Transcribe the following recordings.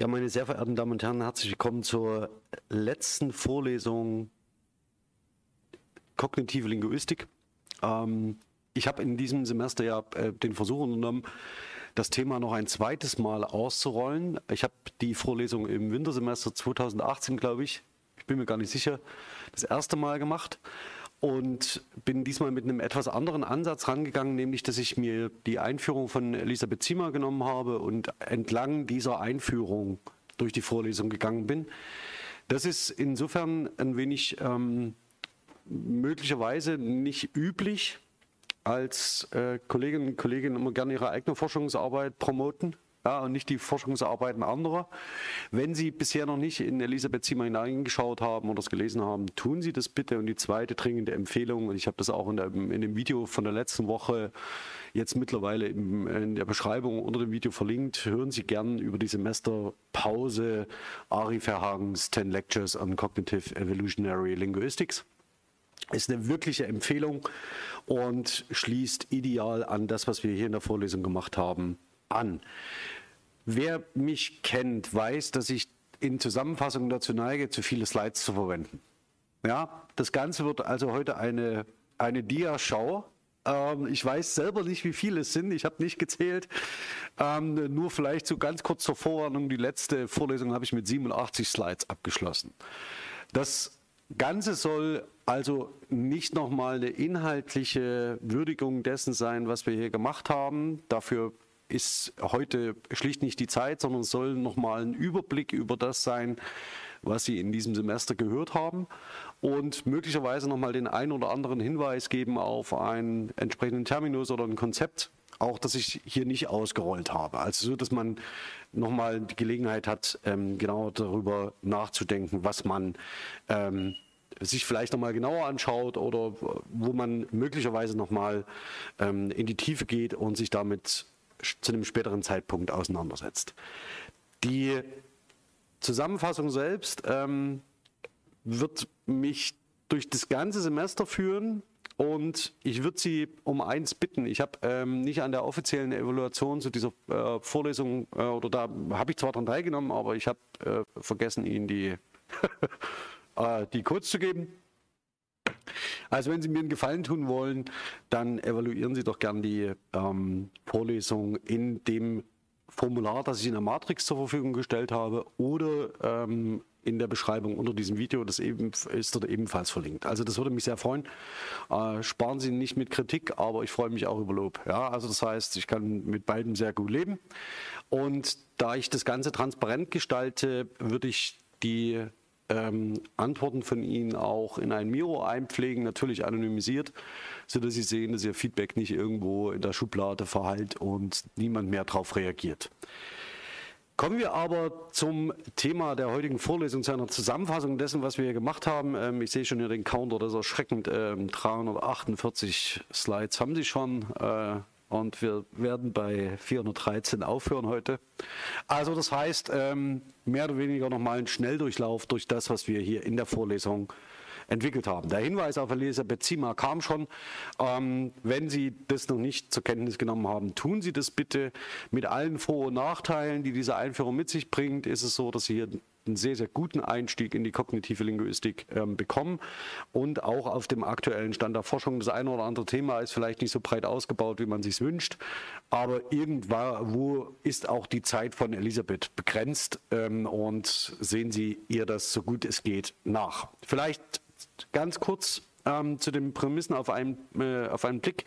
Ja, meine sehr verehrten Damen und Herren, herzlich willkommen zur letzten Vorlesung Kognitive Linguistik. Ähm, ich habe in diesem Semester ja äh, den Versuch unternommen, das Thema noch ein zweites Mal auszurollen. Ich habe die Vorlesung im Wintersemester 2018, glaube ich, ich bin mir gar nicht sicher, das erste Mal gemacht und bin diesmal mit einem etwas anderen Ansatz rangegangen, nämlich dass ich mir die Einführung von Elisabeth Zimmer genommen habe und entlang dieser Einführung durch die Vorlesung gegangen bin. Das ist insofern ein wenig ähm, möglicherweise nicht üblich, als äh, Kolleginnen und Kollegen immer gerne ihre eigene Forschungsarbeit promoten ja, und nicht die Forschungsarbeiten anderer. Wenn Sie bisher noch nicht in Elisabeth Zimmer hineingeschaut haben oder es gelesen haben, tun Sie das bitte. Und die zweite dringende Empfehlung, und ich habe das auch in, der, in, dem Video von der letzten Woche jetzt mittlerweile in, in der Beschreibung unter dem Video verlinkt, hören Sie gern über die Semesterpause Ari Verhagens 10 Lectures on Cognitive Evolutionary Linguistics ist eine wirkliche Empfehlung und schließt ideal an das, was wir hier in der Vorlesung gemacht haben, an. Wer mich kennt, weiß, dass ich in Zusammenfassungen dazu neige, zu viele Slides zu verwenden. Ja, das Ganze wird also heute eine, eine Dia-Schau. Ähm, ich weiß selber nicht, wie viele es sind. Ich habe nicht gezählt. Ähm, nur vielleicht so ganz kurz zur Vorwarnung. Die letzte Vorlesung habe ich mit 87 Slides abgeschlossen. Das Ganze soll also nicht nochmal eine inhaltliche Würdigung dessen sein, was wir hier gemacht haben. Dafür ist heute schlicht nicht die Zeit, sondern soll nochmal ein Überblick über das sein, was Sie in diesem Semester gehört haben und möglicherweise nochmal den einen oder anderen Hinweis geben auf einen entsprechenden Terminus oder ein Konzept, auch das ich hier nicht ausgerollt habe. Also so, dass man nochmal die Gelegenheit hat, ähm, genau darüber nachzudenken, was man ähm, sich vielleicht nochmal genauer anschaut oder wo man möglicherweise nochmal ähm, in die Tiefe geht und sich damit zu einem späteren Zeitpunkt auseinandersetzt. Die Zusammenfassung selbst ähm, wird mich durch das ganze Semester führen und ich würde Sie um eins bitten. Ich habe ähm, nicht an der offiziellen Evaluation zu dieser äh, Vorlesung äh, oder da habe ich zwar daran teilgenommen, aber ich habe äh, vergessen, Ihnen die, äh, die Codes zu geben. Also wenn Sie mir einen Gefallen tun wollen, dann evaluieren Sie doch gern die ähm, Vorlesung in dem Formular, das ich in der Matrix zur Verfügung gestellt habe oder ähm, in der Beschreibung unter diesem Video, das eben, ist dort ebenfalls verlinkt. Also das würde mich sehr freuen. Äh, sparen Sie nicht mit Kritik, aber ich freue mich auch über Lob. Ja, also das heißt, ich kann mit beiden sehr gut leben. Und da ich das Ganze transparent gestalte, würde ich die ähm, Antworten von Ihnen auch in ein Miro einpflegen, natürlich anonymisiert, sodass Sie sehen, dass Ihr Feedback nicht irgendwo in der Schublade verhallt und niemand mehr darauf reagiert. Kommen wir aber zum Thema der heutigen Vorlesung, zu einer Zusammenfassung dessen, was wir hier gemacht haben. Ähm, ich sehe schon hier den Counter, das ist erschreckend. 348 ähm, Slides haben Sie schon. Äh, und wir werden bei 413 aufhören heute. Also das heißt, ähm, mehr oder weniger nochmal ein Schnelldurchlauf durch das, was wir hier in der Vorlesung entwickelt haben. Der Hinweis auf Elisabeth Zima kam schon. Ähm, wenn Sie das noch nicht zur Kenntnis genommen haben, tun Sie das bitte. Mit allen Vor- und Nachteilen, die diese Einführung mit sich bringt, ist es so, dass Sie hier einen sehr, sehr guten Einstieg in die kognitive Linguistik ähm, bekommen und auch auf dem aktuellen Stand der Forschung. Das eine oder andere Thema ist vielleicht nicht so breit ausgebaut, wie man sich wünscht, aber irgendwo ist auch die Zeit von Elisabeth begrenzt ähm, und sehen Sie ihr das so gut es geht nach. Vielleicht ganz kurz ähm, zu den Prämissen auf einen, äh, auf einen Blick.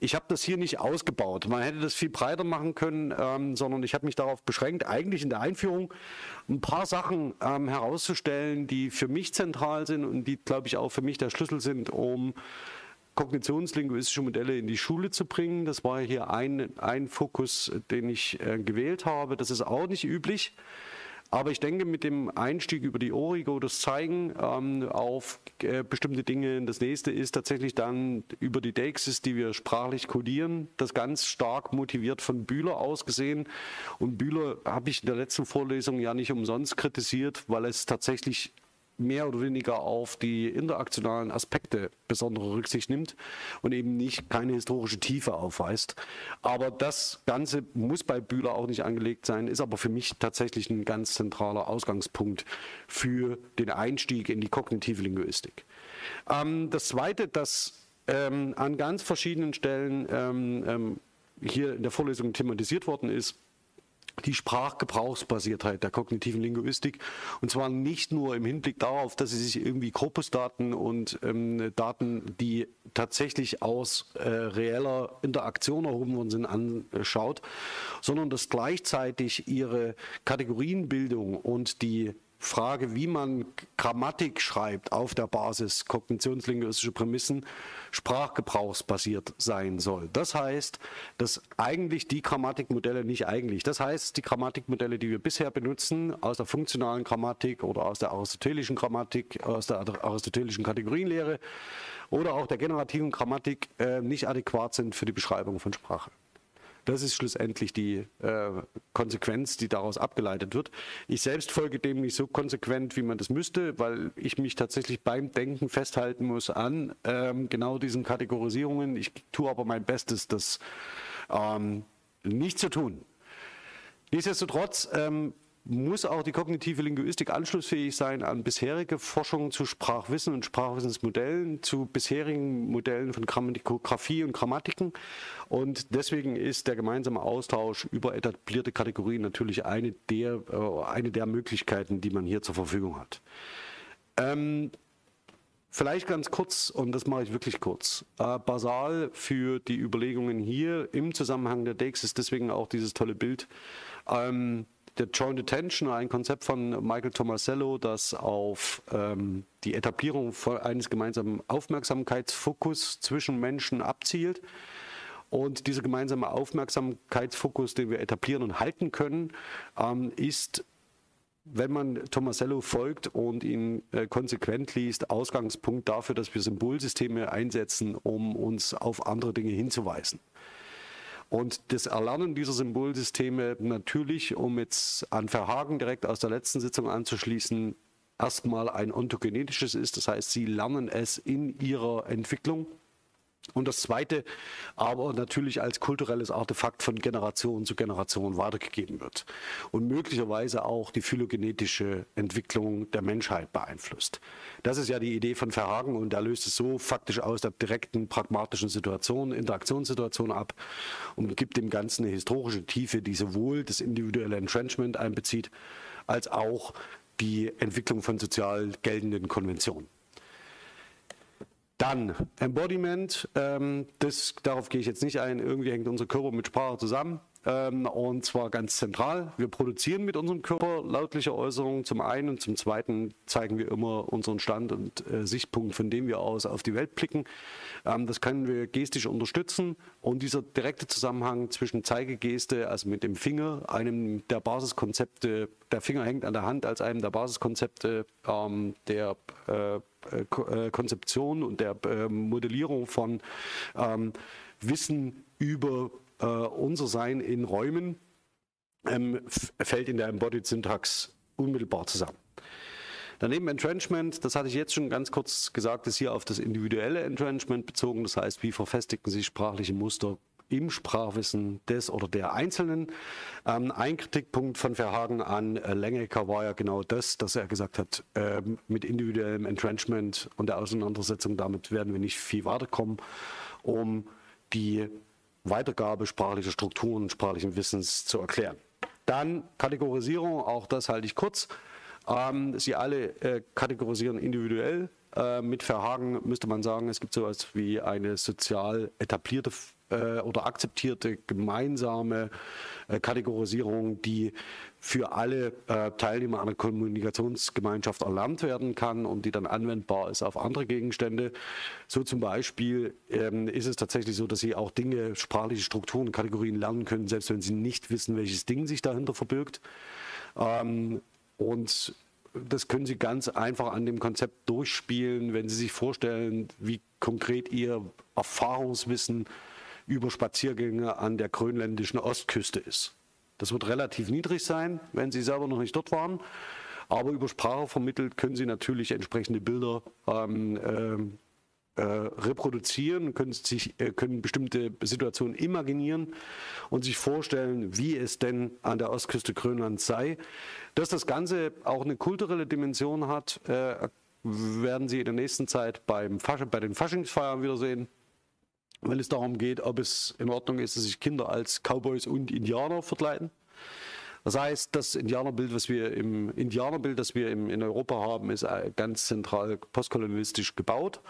Ich habe das hier nicht ausgebaut. Man hätte das viel breiter machen können, ähm, sondern ich habe mich darauf beschränkt, eigentlich in der Einführung ein paar Sachen ähm, herauszustellen, die für mich zentral sind und die, glaube ich, auch für mich der Schlüssel sind, um kognitionslinguistische Modelle in die Schule zu bringen. Das war hier ein, ein Fokus, den ich äh, gewählt habe. Das ist auch nicht üblich. Aber ich denke, mit dem Einstieg über die Origo, das Zeigen ähm, auf äh, bestimmte Dinge, das nächste ist tatsächlich dann über die Deixis, die wir sprachlich kodieren, das ganz stark motiviert von Bühler ausgesehen. Und Bühler habe ich in der letzten Vorlesung ja nicht umsonst kritisiert, weil es tatsächlich mehr oder weniger auf die interaktionalen Aspekte besondere Rücksicht nimmt und eben nicht keine historische Tiefe aufweist. Aber das Ganze muss bei Bühler auch nicht angelegt sein, ist aber für mich tatsächlich ein ganz zentraler Ausgangspunkt für den Einstieg in die kognitive Linguistik. Ähm, das Zweite, das ähm, an ganz verschiedenen Stellen ähm, ähm hier in der Vorlesung thematisiert worden ist, die Sprachgebrauchsbasiertheit der kognitiven Linguistik. Und zwar nicht nur im Hinblick darauf, dass sie sich irgendwie Korpusdaten und ähm, Daten, die tatsächlich aus äh, reeller Interaktion erhoben worden sind, anschaut, sondern dass gleichzeitig ihre Kategorienbildung und die Frage, wie man Grammatik schreibt auf der Basis kognitionslinguistischer Prämissen, sprachgebrauchsbasiert sein soll. Das heißt, dass eigentlich die Grammatikmodelle nicht eigentlich, das heißt, die Grammatikmodelle, die wir bisher benutzen, aus der funktionalen Grammatik oder aus der aristotelischen Grammatik, aus der aristotelischen Kategorienlehre oder auch der generativen Grammatik, äh, nicht adäquat sind für die Beschreibung von Sprache. Das ist schlussendlich die äh, Konsequenz, die daraus abgeleitet wird. Ich selbst folge dem nicht so konsequent, wie man das müsste, weil ich mich tatsächlich beim Denken festhalten muss an ähm, genau diesen Kategorisierungen. Ich tue aber mein Bestes, das ähm, nicht zu tun. Nichtsdestotrotz ähm, muss auch die kognitive Linguistik anschlussfähig sein an bisherige Forschung zu Sprachwissen und Sprachwissensmodellen, zu bisherigen Modellen von Grammatikografie und Grammatiken. Und deswegen ist der gemeinsame Austausch über etablierte Kategorien natürlich eine der, äh, eine der Möglichkeiten, die man hier zur Verfügung hat. Ähm, Vielleicht ganz kurz, und das mache ich wirklich kurz, äh, basal für die Überlegungen hier im Zusammenhang der DEX ist deswegen auch dieses tolle Bild. Ähm, der Joint Attention, ein Konzept von Michael Tomasello, das auf ähm, die Etablierung eines gemeinsamen Aufmerksamkeitsfokus zwischen Menschen abzielt. Und dieser gemeinsame Aufmerksamkeitsfokus, den wir etablieren und halten können, ähm, ist, wenn man Tomasello folgt und ihn äh, konsequent liest, Ausgangspunkt dafür, dass wir Symbolsysteme einsetzen, um uns auf andere Dinge hinzuweisen. Und das Erlernen dieser Symbolsysteme natürlich, um jetzt an Verhagen direkt aus der letzten Sitzung anzuschließen, erstmal ein ontogenetisches ist. Das heißt, sie lernen es in ihrer Entwicklung und das Zweite aber natürlich als kulturelles Artefakt von Generation zu Generation weitergegeben wird und möglicherweise auch die phylogenetische Entwicklung der Menschheit beeinflusst. Das ist ja die Idee von Verhagen und er löst es so faktisch aus der direkten pragmatischen Situation, Interaktionssituation ab und gibt dem Ganzen eine historische Tiefe, die sowohl das individuelle Entrenchment einbezieht, als auch die Entwicklung von sozial geltenden Konventionen. Dann Embodiment, ähm, das, darauf gehe ich jetzt nicht ein, irgendwie hängt unser Körper mit Sprache zusammen. Ähm, und zwar ganz zentral. Wir produzieren mit unserem Körper lautliche Äußerungen zum einen und zum zweiten zeigen wir immer unseren Stand und äh, Sichtpunkt, von dem wir aus auf die Welt blicken. Ähm, das können wir gestisch unterstützen und dieser direkte Zusammenhang zwischen Zeigegeste, also mit dem Finger, einem der Basiskonzepte, der Finger hängt an der Hand als einem der Basiskonzepte ähm, der äh, äh, Konzeption und der Modellierung von Wissen über äh, unser Sein in Räumen ähm, fällt in der Embodied Syntax unmittelbar zusammen. Daneben Entrenchment, das hatte ich jetzt schon ganz kurz gesagt, ist hier auf das individuelle Entrenchment bezogen. Das heißt, wie verfestigen sich sprachliche Muster im Sprachwissen des oder der Einzelnen. Ähm, ein Kritikpunkt von Verhagen an äh, Lengecker war ja genau das, dass er gesagt hat, äh, mit individuellem Entrenchment und der Auseinandersetzung damit werden wir nicht viel weiterkommen, um die Weitergabe sprachlicher Strukturen, sprachlichen Wissens zu erklären. Dann Kategorisierung, auch das halte ich kurz. Ähm, Sie alle äh, kategorisieren individuell. Äh, mit Verhagen müsste man sagen, es gibt so etwas wie eine sozial etablierte äh, oder akzeptierte gemeinsame äh, Kategorisierung, die für alle äh, Teilnehmer einer Kommunikationsgemeinschaft erlernt werden kann und die dann anwendbar ist auf andere Gegenstände. So zum Beispiel ähm, ist es tatsächlich so, dass Sie auch Dinge, sprachliche Strukturen, Kategorien lernen können, selbst wenn Sie nicht wissen, welches Ding sich dahinter verbirgt. Ähm, und das können Sie ganz einfach an dem Konzept durchspielen, wenn Sie sich vorstellen, wie konkret Ihr Erfahrungswissen über Spaziergänge an der grönländischen Ostküste ist. Das wird relativ niedrig sein, wenn Sie selber noch nicht dort waren. Aber über Sprache vermittelt können Sie natürlich entsprechende Bilder ähm, ähm äh, reproduzieren, können, sich, äh, können bestimmte Situationen imaginieren und sich vorstellen, wie es denn an der Ostküste Grönlands sei. Dass das Ganze auch eine kulturelle Dimension hat, äh, werden Sie in der nächsten Zeit beim Fasch bei den Faschingsfeiern wiedersehen, wenn es darum geht, ob es in Ordnung ist, dass sich Kinder als Cowboys und Indianer verkleiden. Das heißt, das Indianerbild, was wir im Indianerbild, das wir im, in Europa haben, ist ganz zentral postkolonialistisch gebaut.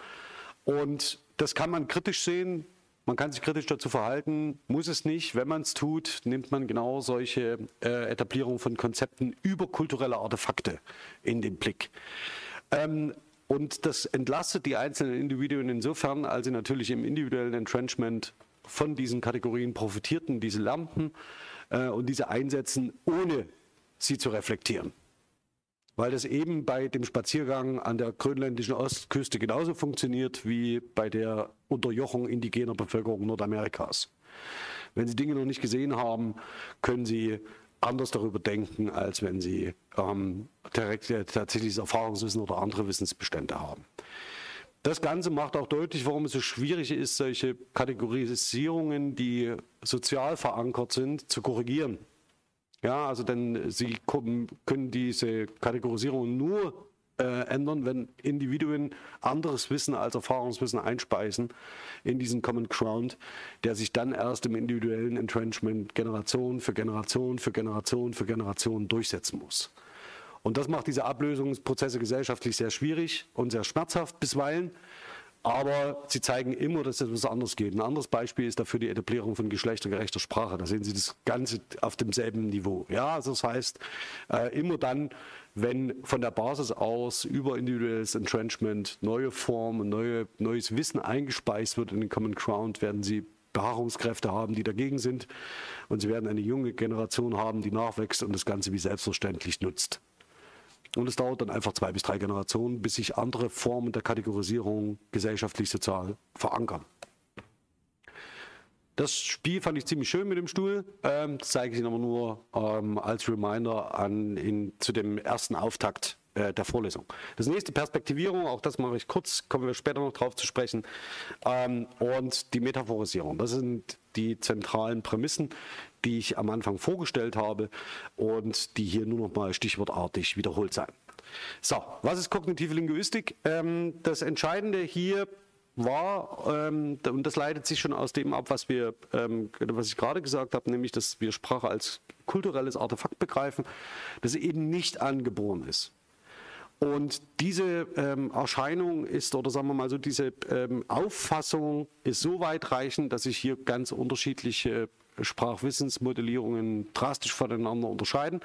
Und das kann man kritisch sehen. Man kann sich kritisch dazu verhalten, muss es nicht. Wenn man es tut, nimmt man genau solche äh, Etablierungen von Konzepten über kulturelle Artefakte in den Blick. Ähm, und das entlastet die einzelnen Individuen insofern, als sie natürlich im individuellen Entrenchment von diesen Kategorien profitierten, diese lernten äh, und diese einsetzen, ohne sie zu reflektieren weil das eben bei dem Spaziergang an der grönländischen Ostküste genauso funktioniert wie bei der Unterjochung indigener Bevölkerung Nordamerikas. Wenn Sie Dinge noch nicht gesehen haben, können Sie anders darüber denken, als wenn Sie ähm, direkt äh, tatsächliches Erfahrungswissen oder andere Wissensbestände haben. Das Ganze macht auch deutlich, warum es so schwierig ist, solche Kategorisierungen, die sozial verankert sind, zu korrigieren. Ja, also denn sie können diese Kategorisierung nur äh, ändern, wenn Individuen anderes Wissen als Erfahrungswissen einspeisen in diesen Common Ground, der sich dann erst im individuellen Entrenchment Generation für Generation für Generation für Generation durchsetzen muss. Und das macht diese Ablösungsprozesse gesellschaftlich sehr schwierig und sehr schmerzhaft bisweilen. Aber sie zeigen immer, dass es etwas anders geht. Ein anderes Beispiel ist dafür die Etablierung von geschlechtergerechter Sprache. Da sehen Sie das Ganze auf demselben Niveau. Ja, also das heißt, äh, immer dann, wenn von der Basis aus über individuelles Entrenchment neue Formen, neue, neues Wissen eingespeist wird in den Common Ground, werden Sie Beharrungskräfte haben, die dagegen sind. Und Sie werden eine junge Generation haben, die nachwächst und das Ganze wie selbstverständlich nutzt. Und es dauert dann einfach zwei bis drei Generationen, bis sich andere Formen der Kategorisierung gesellschaftlich sozial verankern. Das Spiel fand ich ziemlich schön mit dem Stuhl. Ähm, das zeige ich Ihnen aber nur ähm, als Reminder an, in, zu dem ersten Auftakt äh, der Vorlesung. Das nächste Perspektivierung, auch das mache ich kurz, kommen wir später noch drauf zu sprechen. Ähm, und die Metaphorisierung. Das sind die zentralen Prämissen, die ich am Anfang vorgestellt habe und die hier nur noch mal stichwortartig wiederholt sein. So, was ist kognitive Linguistik? Ähm, das Entscheidende hier war, ähm, und das leitet sich schon aus dem ab, was, wir, ähm, was ich gerade gesagt habe, nämlich, dass wir Sprache als kulturelles Artefakt begreifen, dass sie eben nicht angeboren ist. Und diese ähm, Erscheinung ist, oder sagen wir mal so, diese ähm, Auffassung ist so weitreichend, dass sich hier ganz unterschiedliche Sprachwissensmodellierungen drastisch voneinander unterscheiden.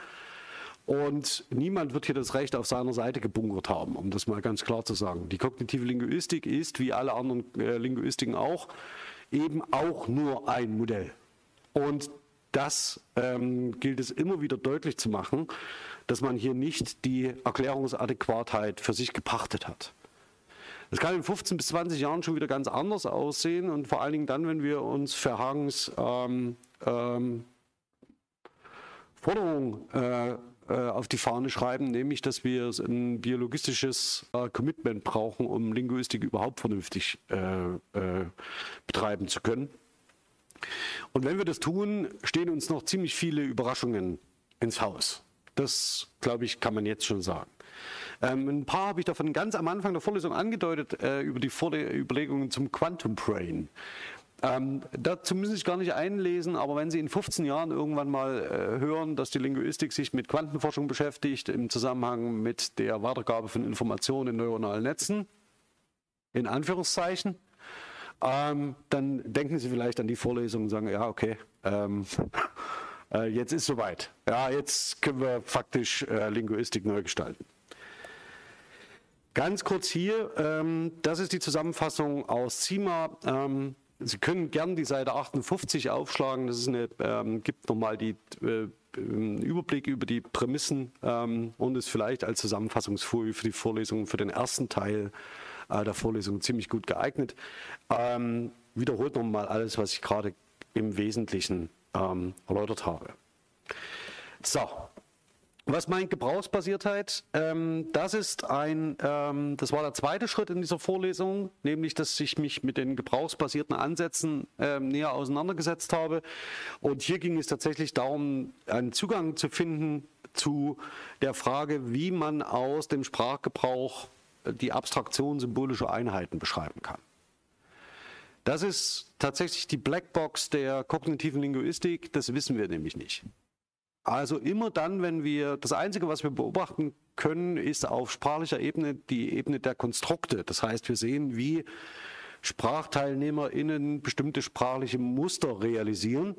Und niemand wird hier das Recht auf seiner Seite gebunkert haben, um das mal ganz klar zu sagen. Die kognitive Linguistik ist, wie alle anderen äh, Linguistiken auch, eben auch nur ein Modell. Und das ähm, gilt es immer wieder deutlich zu machen, dass man hier nicht die Erklärungsadäquatheit für sich gepachtet hat. Das kann in 15 bis 20 Jahren schon wieder ganz anders aussehen und vor allen Dingen dann, wenn wir uns Verhagens ähm, ähm, Forderung äh, auf die Fahne schreiben, nämlich, dass wir ein biologistisches äh, Commitment brauchen, um Linguistik überhaupt vernünftig äh, äh, betreiben zu können. Und wenn wir das tun, stehen uns noch ziemlich viele Überraschungen ins Haus. Das, glaube ich, kann man jetzt schon sagen. Ähm, ein paar habe ich davon ganz am Anfang der Vorlesung angedeutet, äh, über die Vorle Überlegungen zum Quantum Brain. Ähm, dazu müssen Sie sich gar nicht einlesen, aber wenn Sie in 15 Jahren irgendwann mal äh, hören, dass die Linguistik sich mit Quantenforschung beschäftigt im Zusammenhang mit der Weitergabe von Informationen in neuronalen Netzen, in Anführungszeichen, ähm, dann denken Sie vielleicht an die Vorlesung und sagen, ja, okay, ähm, äh, jetzt ist soweit. Ja, jetzt können wir faktisch äh, Linguistik neu gestalten. Ganz kurz hier, ähm, das ist die Zusammenfassung aus CIMA. Ähm, Sie können gern die Seite 58 aufschlagen. Das ist eine, ähm, gibt nochmal die äh, Überblick über die Prämissen ähm, und ist vielleicht als Zusammenfassungsfolie für die Vorlesung für den ersten Teil äh, der Vorlesung ziemlich gut geeignet. Ähm, wiederholt nochmal alles, was ich gerade im Wesentlichen ähm, erläutert habe. So, Was meint Gebrauchsbasiertheit? Ähm, das ist ein, ähm, das war der zweite Schritt in dieser Vorlesung, nämlich, dass ich mich mit den gebrauchsbasierten Ansätzen ähm, näher auseinandergesetzt habe. Und hier ging es tatsächlich darum, einen Zugang zu finden zu der Frage, wie man aus dem Sprachgebrauch die Abstraktion symbolischer Einheiten beschreiben kann. Das ist tatsächlich die Blackbox der kognitiven Linguistik, das wissen wir nämlich nicht. Also immer dann, wenn wir, das Einzige, was wir beobachten können, ist auf sprachlicher Ebene die Ebene der Konstrukte. Das heißt, wir sehen, wie SprachteilnehmerInnen bestimmte sprachliche Muster realisieren.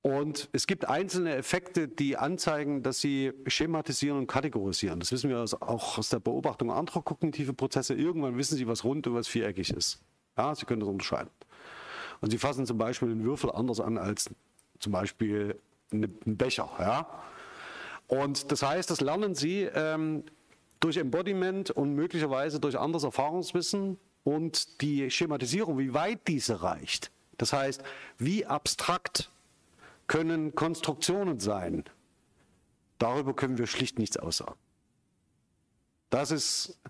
Und es gibt einzelne Effekte, die anzeigen, dass sie schematisieren und kategorisieren. Das wissen wir auch aus der Beobachtung anderer kognitive Prozesse. Irgendwann wissen sie, was rund und was viereckig ist. Ja, sie können das unterscheiden. Und sie fassen zum Beispiel den Würfel anders an als zum Beispiel einen Becher. Ja? Und das heißt, das lernen Sie ähm, durch Embodiment und möglicherweise durch anderes Erfahrungswissen und die Schematisierung, wie weit diese reicht. Das heißt, wie abstrakt können Konstruktionen sein? Darüber können wir schlicht nichts aussagen. Das ist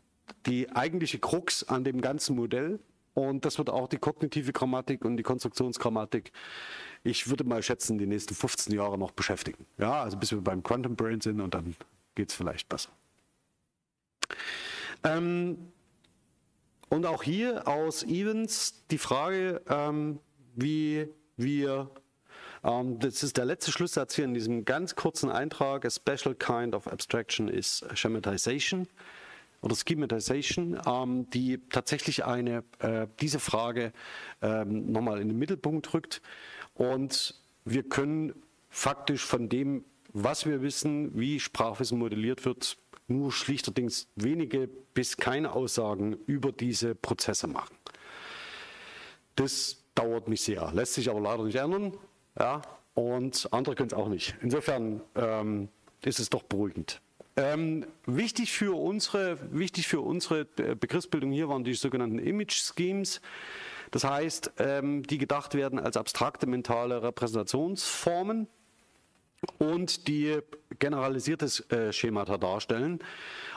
die eigentliche Krux an dem ganzen Modell. Und das wird auch die kognitive Grammatik und die Konstruktionsgrammatik ich würde mal schätzen, die nächsten 15 Jahre noch beschäftigen. Ja, also bis wir beim Quantum Brain sind und dann geht es vielleicht besser. Ähm, und auch hier aus Evans die Frage, ähm, wie wir, ähm, das ist der letzte Schlusssatz hier in diesem ganz kurzen Eintrag, a special kind of abstraction is schematization oder Schematization, ähm, die tatsächlich eine, äh, diese Frage ähm, nochmal in den Mittelpunkt rückt. Und wir können faktisch von dem, was wir wissen, wie Sprachwissen modelliert wird, nur schlichterdings wenige bis keine Aussagen über diese Prozesse machen. Das dauert mich sehr, lässt sich aber leider nicht ändern. Ja, und andere können es auch nicht. Insofern ähm, ist es doch beruhigend. Ähm, wichtig, für unsere, wichtig für unsere äh, Begriffsbildung hier waren die sogenannten Image Schemes. Das heißt, ähm, die gedacht werden als abstrakte mentale Repräsentationsformen und die generalisiertes äh, Schemata darstellen.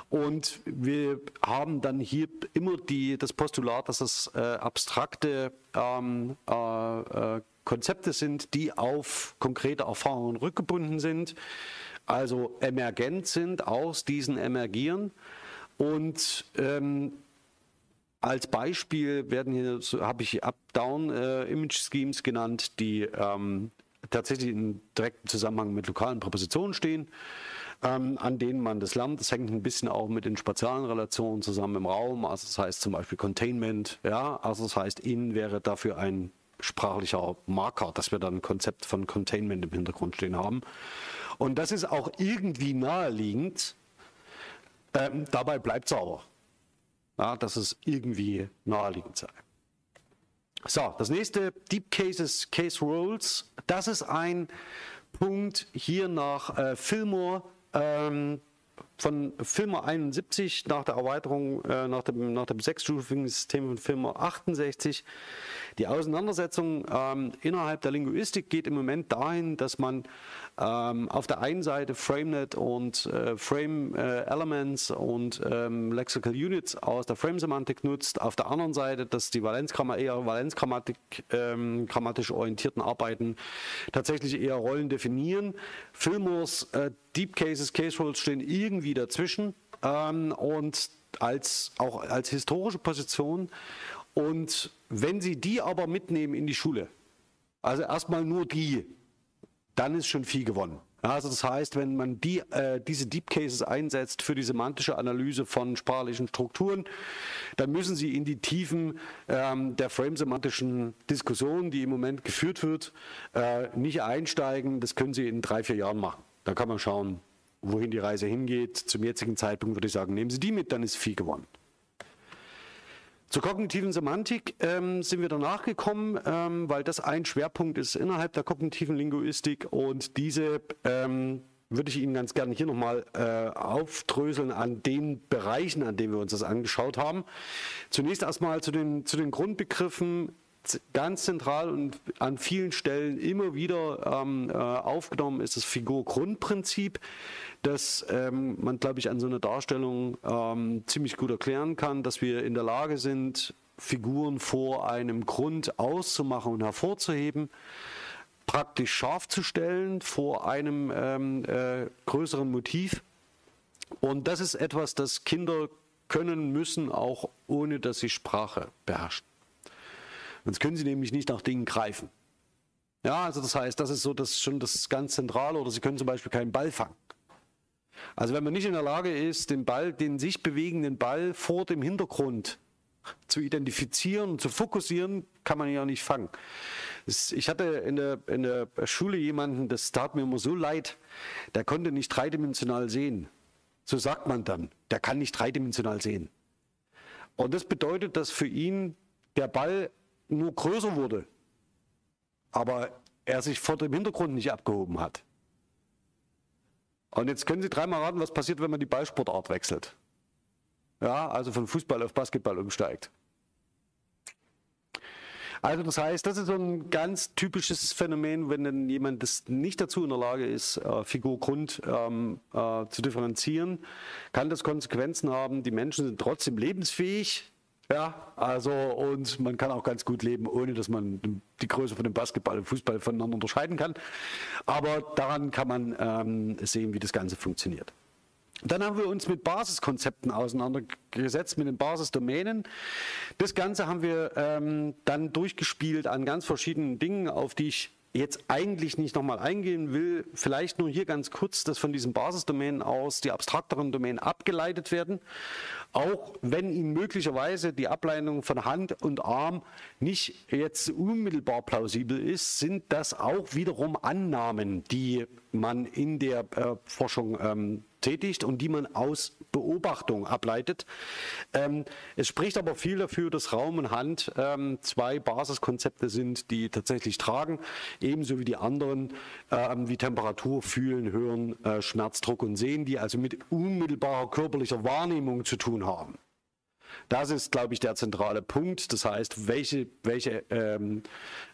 Und wir haben dann hier immer die, das Postulat, dass es äh, abstrakte ähm, äh, äh Konzepte sind, die auf konkrete Erfahrungen rückgebunden sind, also emergent sind, aus diesen emergieren. Und ähm, als Beispiel werden hier, habe ich Up-Down-Image-Schemes äh, genannt, die ähm, tatsächlich in direktem Zusammenhang mit lokalen Präpositionen stehen, ähm, an denen man das lernt. Das hängt ein bisschen auch mit den spatialen Relationen zusammen im Raum. Also das heißt zum Beispiel Containment, ja, also das heißt in wäre dafür ein sprachlicher Marker, dass wir dann ein Konzept von Containment im Hintergrund stehen haben. Und das ist auch irgendwie naheliegend. Ähm, dabei bleibt es aber ja, dass es irgendwie naheliegend sei. So, das nächste, Deep Cases, Case Rules. Das ist ein Punkt hier nach äh, Fillmore, ähm, von Fillmore 71 nach der Erweiterung, äh, nach, dem, nach dem sechsstufigen System von Fillmore 68. Die Auseinandersetzung ähm, innerhalb der Linguistik geht im Moment dahin, dass man ähm, auf der einen Seite FrameNet und äh, Frame äh, Elements und ähm, Lexical Units aus der Frame-Semantik nutzt, auf der anderen Seite, dass die Valenzgramma eher Valenzgrammatik ähm, grammatisch orientierten Arbeiten tatsächlich eher Rollen definieren. Fillmores äh, Deep Cases, Case Rules stehen irgendwie dazwischen ähm, und als, auch als historische Position und wenn Sie die aber mitnehmen in die Schule, also erstmal nur die, dann ist schon viel gewonnen. Also das heißt, wenn man die, äh, diese Deep Cases einsetzt für die semantische Analyse von sprachlichen Strukturen, dann müssen Sie in die Tiefen ähm, der frame-semantischen Diskussion, die im Moment geführt wird, äh, nicht einsteigen. Das können Sie in drei, vier Jahren machen. Da kann man schauen, wohin die Reise hingeht. Zum jetzigen Zeitpunkt würde ich sagen, nehmen Sie die mit, dann ist viel gewonnen. Zur kognitiven Semantik ähm, sind wir danach gekommen, ähm, weil das ein Schwerpunkt ist innerhalb der kognitiven Linguistik und diese ähm, würde ich Ihnen ganz gerne hier nochmal äh, aufdröseln an den Bereichen, an denen wir uns das angeschaut haben. Zunächst erstmal zu den, zu den Grundbegriffen ganz zentral und an vielen Stellen immer wieder ähm, äh, aufgenommen ist das Figur-Grundprinzip, das ähm, man, glaube ich, an so einer Darstellung ähm, ziemlich gut erklären kann, dass wir in der Lage sind, Figuren vor einem Grund auszumachen und hervorzuheben, praktisch scharf zu stellen vor einem ähm, äh, größeren Motiv. Und das ist etwas, das Kinder können müssen, auch ohne dass sie Sprache beherrschen. Sonst können sie nämlich nicht nach Dingen greifen. Ja, also das heißt, das ist so das schon das ganz Zentrale. Oder sie können zum Beispiel keinen Ball fangen. Also wenn man nicht in der Lage ist, den Ball, den sich bewegenden Ball vor dem Hintergrund zu identifizieren zu fokussieren, kann man ihn ja nicht fangen. Ich hatte in der, in der Schule jemanden, das tat mir immer so leid, der konnte nicht dreidimensional sehen. So sagt man dann, der kann nicht dreidimensional sehen. Und das bedeutet, dass für ihn der Ball nur größer wurde, aber er sich vor dem Hintergrund nicht abgehoben hat. Und jetzt können Sie dreimal raten, was passiert, wenn man die Ballsportart wechselt. Ja, also von Fußball auf Basketball umsteigt. Also das heißt, das ist so ein ganz typisches Phänomen, wenn dann jemand das nicht dazu in der Lage ist, äh, Figur Grund ähm, äh, zu differenzieren, kann das Konsequenzen haben. Die Menschen sind trotzdem lebensfähig, ja, also und man kann auch ganz gut leben, ohne dass man die Größe von dem Basketball und Fußball voneinander unterscheiden kann. Aber daran kann man ähm, sehen, wie das Ganze funktioniert. Dann haben wir uns mit Basiskonzepten auseinandergesetzt, mit den Basisdomänen. Das Ganze haben wir ähm, dann durchgespielt an ganz verschiedenen Dingen, auf die ich jetzt eigentlich nicht nochmal eingehen will, vielleicht nur hier ganz kurz, dass von diesen Basisdomänen aus die abstrakteren Domänen abgeleitet werden, auch wenn ihnen möglicherweise die Ableitung von Hand und Arm nicht jetzt unmittelbar plausibel ist, sind das auch wiederum Annahmen, die man in der äh, Forschung ähm, tätigt und die man aus Beobachtung ableitet. Ähm, es spricht aber viel dafür, dass Raum und Hand ähm, zwei Basiskonzepte sind, die tatsächlich tragen, ebenso wie die anderen, ähm, wie Temperatur, Fühlen, Hören, äh, Schmerz, Druck und Sehen, die also mit unmittelbarer körperlicher Wahrnehmung zu tun haben. Das ist, glaube ich, der zentrale Punkt. Das heißt, welche, welche ähm,